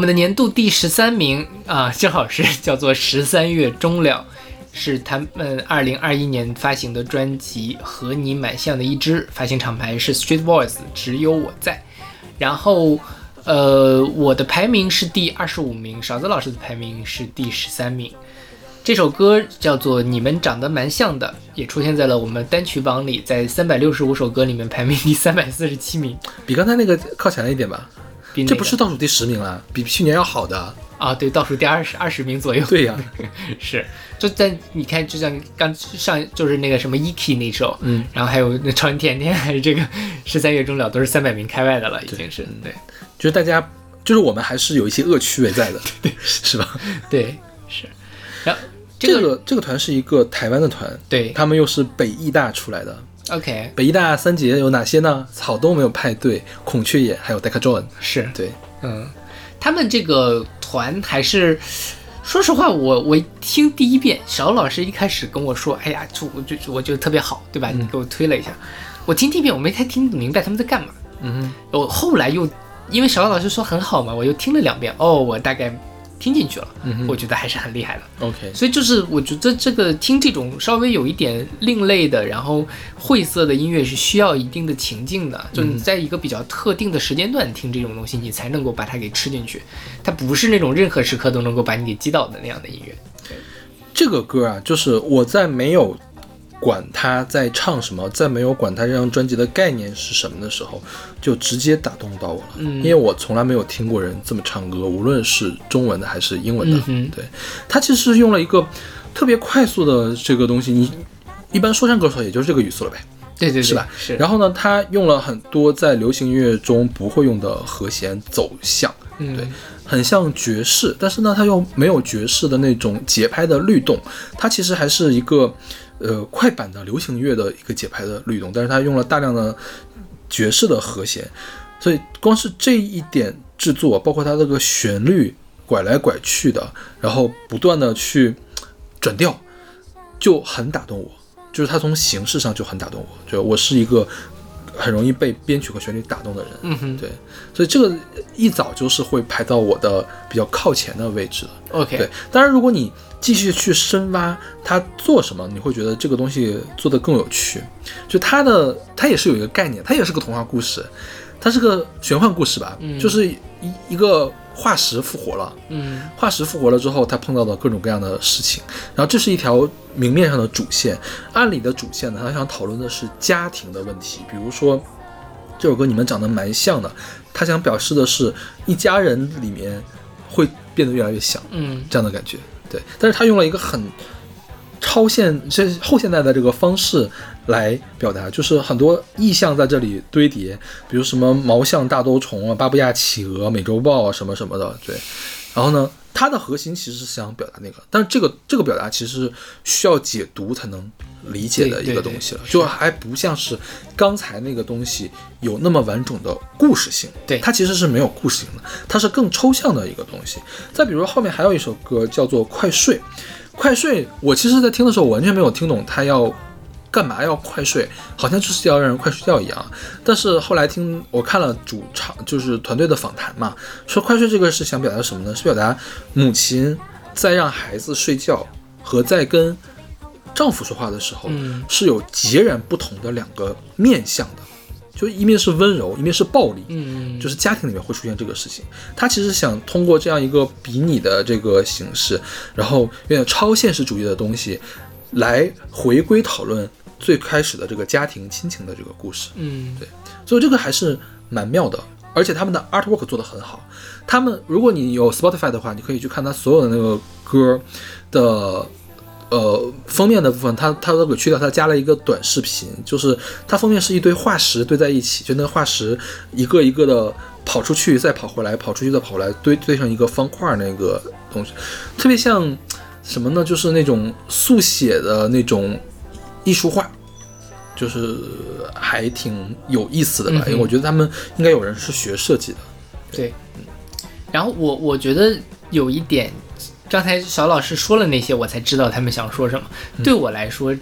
们的年度第十三名啊，正好是叫做《十三月终了》，是他们二零二一年发行的专辑《和你蛮像的一支》，发行厂牌是 Street Voice，只有我在。然后，呃，我的排名是第二十五名，勺子老师的排名是第十三名。这首歌叫做《你们长得蛮像的》，也出现在了我们单曲榜里，在三百六十五首歌里面排名第三百四十七名。比刚才那个靠前了一点吧？比哪个这不是倒数第十名了，比去年要好的。啊？对，倒数第二十二十名左右。对呀、[laughs] 是，就在你看，就像刚上就是那个什么 Eki 那首，嗯，然后还有那超人甜甜，还是这个十三月终了，都是三百名开外的了，已经是对就是大家，就是我们还是有一些恶趣味在的，对，[laughs] 是吧？对是。然后这这个个这个团是一个台湾的团，对他们又是北艺大出来的。OK 北艺大三杰有哪些呢？草东没有派对、孔雀眼，还有 Decca John。是对，嗯，他们这个团还是，说实话，我我听第一遍，小老师一开始跟我说，哎呀，就我就我觉得特别好，对吧？你给我推了一下，我听第一遍，我没太听明白他们在干嘛。嗯我后来又因为小老师说很好嘛，我又听了两遍，哦，我大概听进去了，嗯我觉得还是很厉害的。，OK，所以就是我觉得这个听这种稍微有一点另类的，然后晦涩的音乐是需要一定的情境的，就你在一个比较特定的时间段听这种东西，你才能够把它给吃进去。它不是那种任何时刻都能够把你给击倒的那样的音乐。这个歌啊，就是我在没有管他在唱什么，在没有管他这张专辑的概念是什么的时候，就直接打动到我了。嗯因为我从来没有听过人这么唱歌，无论是中文的还是英文的。嗯对，他其实用了一个特别快速的这个东西，你一般说唱歌手也就是这个语速了呗。对对对，是吧？是。然后呢，他用了很多在流行音乐中不会用的和弦走向，嗯对，很像爵士，但是呢，他又没有爵士的那种节拍的律动，他其实还是一个呃快板的流行乐的一个节拍的律动，但是它用了大量的爵士的和弦，所以光是这一点制作，包括它这个旋律拐来拐去的，然后不断的去转调，就很打动我。就是它从形式上就很打动我，就我是一个很容易被编曲和旋律打动的人。嗯哼对，所以这个一早就是会排到我的比较靠前的位置的。OK，对，当然如果你继续去深挖他做什么，你会觉得这个东西做得更有趣。就它的，它也是有一个概念，它也是个童话故事，它是个玄幻故事吧，嗯就是一一个化石复活了。嗯化石复活了之后，他碰到的各种各样的事情，然后这是一条明面上的主线。暗里的主线呢，他想讨论的是家庭的问题，比如说这首歌你们长得蛮像的，他想表示的是一家人里面会变得越来越像嗯这样的感觉。对，但是他用了一个很超现这后现代的这个方式来表达，就是很多意象在这里堆叠，比如什么毛象大兜虫啊、巴布亚企鹅、美洲豹啊什么什么的，对。然后呢，它的核心其实是想表达那个，但是这个这个表达其实需要解读才能理解的一个东西了，就还不像是刚才那个东西有那么完整的故事性。对它其实是没有故事性的，它是更抽象的一个东西。再比如后面还有一首歌叫做《快睡》，快睡，我其实在听的时候我完全没有听懂他要干嘛要快睡，好像就是要让人快睡觉一样。但是后来听我看了主唱就是团队的访谈嘛，说快睡这个是想表达什么呢？是表达母亲在让孩子睡觉和在跟丈夫说话的时候，嗯是有截然不同的两个面向的，就一面是温柔，一面是暴力。嗯，就是家庭里面会出现这个事情。他其实想通过这样一个比拟的这个形式，然后有点超现实主义的东西，来回归讨论最开始的这个家庭亲情的这个故事。嗯对所以这个还是蛮妙的，而且他们的 artwork 做得很好。他们如果你有 Spotify 的话，你可以去看他所有的那个歌的。呃，封面的部分，它它都给去掉，它加了一个短视频，就是它封面是一堆化石堆在一起，就那个化石一个一个的跑出去，再跑回来，跑出去再跑回来，堆堆成一个方块儿那个东西，特别像什么呢？就是那种速写的那种艺术画，就是还挺有意思的吧？嗯因为我觉得他们应该有人是学设计的。对。然后我我觉得有一点，刚才小老师说了那些，我才知道他们想说什么。对我来说，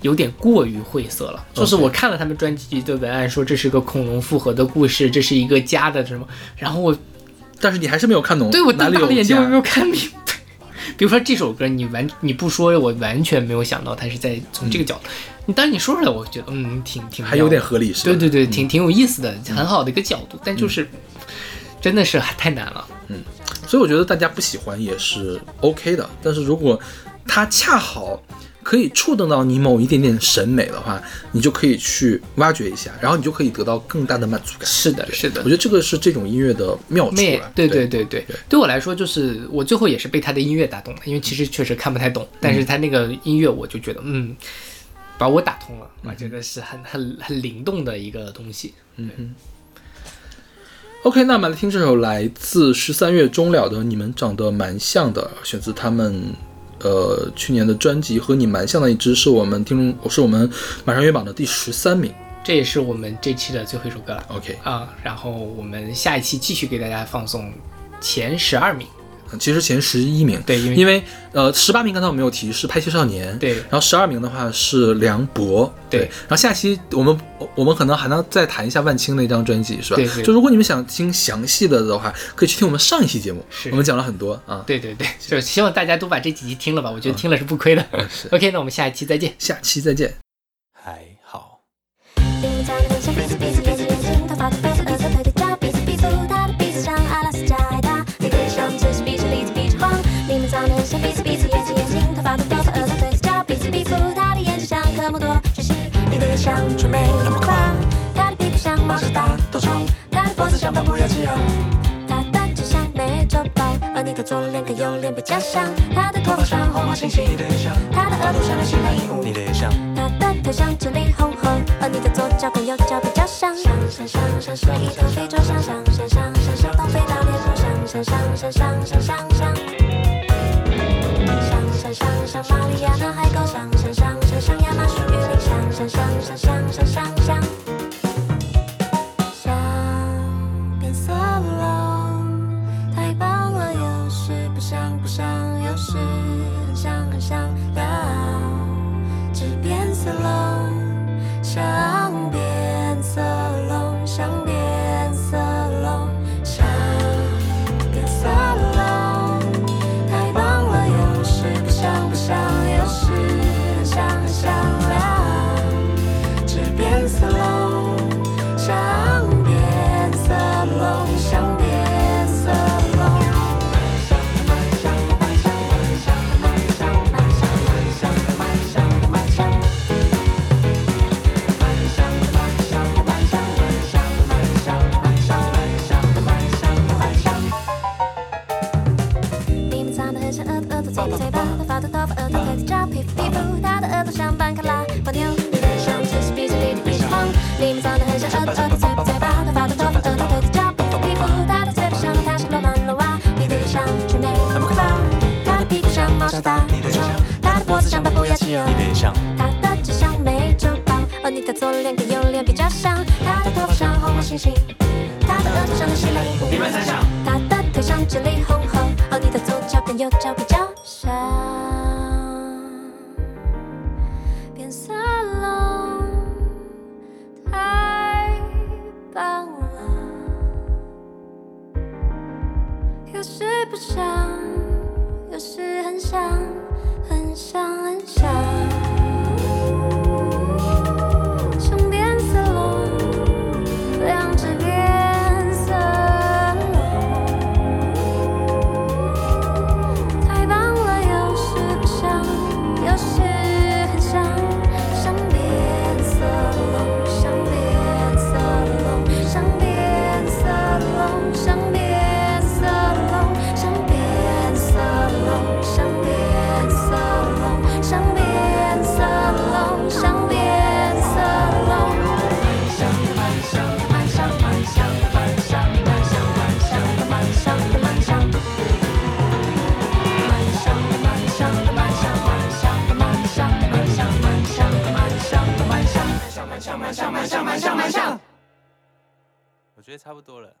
有点过于晦涩了。就是我看了他们专辑的文案，说这是个恐龙复合的故事，这是一个家的什么，然后我但是你还是没有看懂对我瞪大了眼睛，我没有看明白。[laughs] 比如说这首歌，你完你不说，我完全没有想到他是在从这个角度。你当然你说出来，我觉得嗯，挺挺还有点合理，是吧？对对对，挺挺有意思的，很好的一个角度。但就是真的是太难了。所以我觉得大家不喜欢也是 OK 的，但是如果它恰好可以触动到你某一点点审美的话，你就可以去挖掘一下，然后你就可以得到更大的满足感。是的，是的我觉。得这个是这种音乐的妙处了。，对对对对对，对我来说就是我最后也是被他的音乐打动了，因为其实确实看不太懂，但是他那个音乐我就觉得嗯，把我打通了，我觉得是很很很灵动的一个东西。OK，那我们来听这首来自十三月终了的《你们长得蛮像的》，选自他们呃去年的专辑《和你蛮像的一支》，是我们听众是我们马上月榜的第十三名。这也是我们这期的最后一首歌了。OK，啊，然后我们下一期继续给大家放送前十二名，其实前十一名，对因为因为呃十八名刚才我们有提是拍戏少年，对然后十二名的话是梁博，对然后下期我们我们可能还能再谈一下万青那张专辑，是吧？对对就如果你们想听详细的的话，可以去听我们上一期节目，是我们讲了很多啊。对对对，就是希望大家都把这几期听了吧，我觉得听了是不亏的。[laughs] OK，那我们下一期再见。下期再见。还好。眼睛像科莫多巨蜥，你的像春梅那么宽，他的屁股像毛毛大豆虫，他的脖子。像巴布亚吉奥。他的指像美洲豹，而你的左脸跟右脸比较像。他的头发像红红星星，你的也像。他的耳朵像流星来鹦鹉，你的也像。他的头像这里红红，而你的左脚跟右脚比较像。像像像像是一头非洲象，上上上上上东非大猎豹，上上上上上上上想想想想想想子像巴布亚企鹅，你的也像。他的指像美洲豹，而你的左脸跟右脸比较像，他的头发像红红星星，他的耳朵像流星来鹦鹉，你们猜想。他的腿上直立红红，而你的左脚跟右脚比较像。觉得差不多了。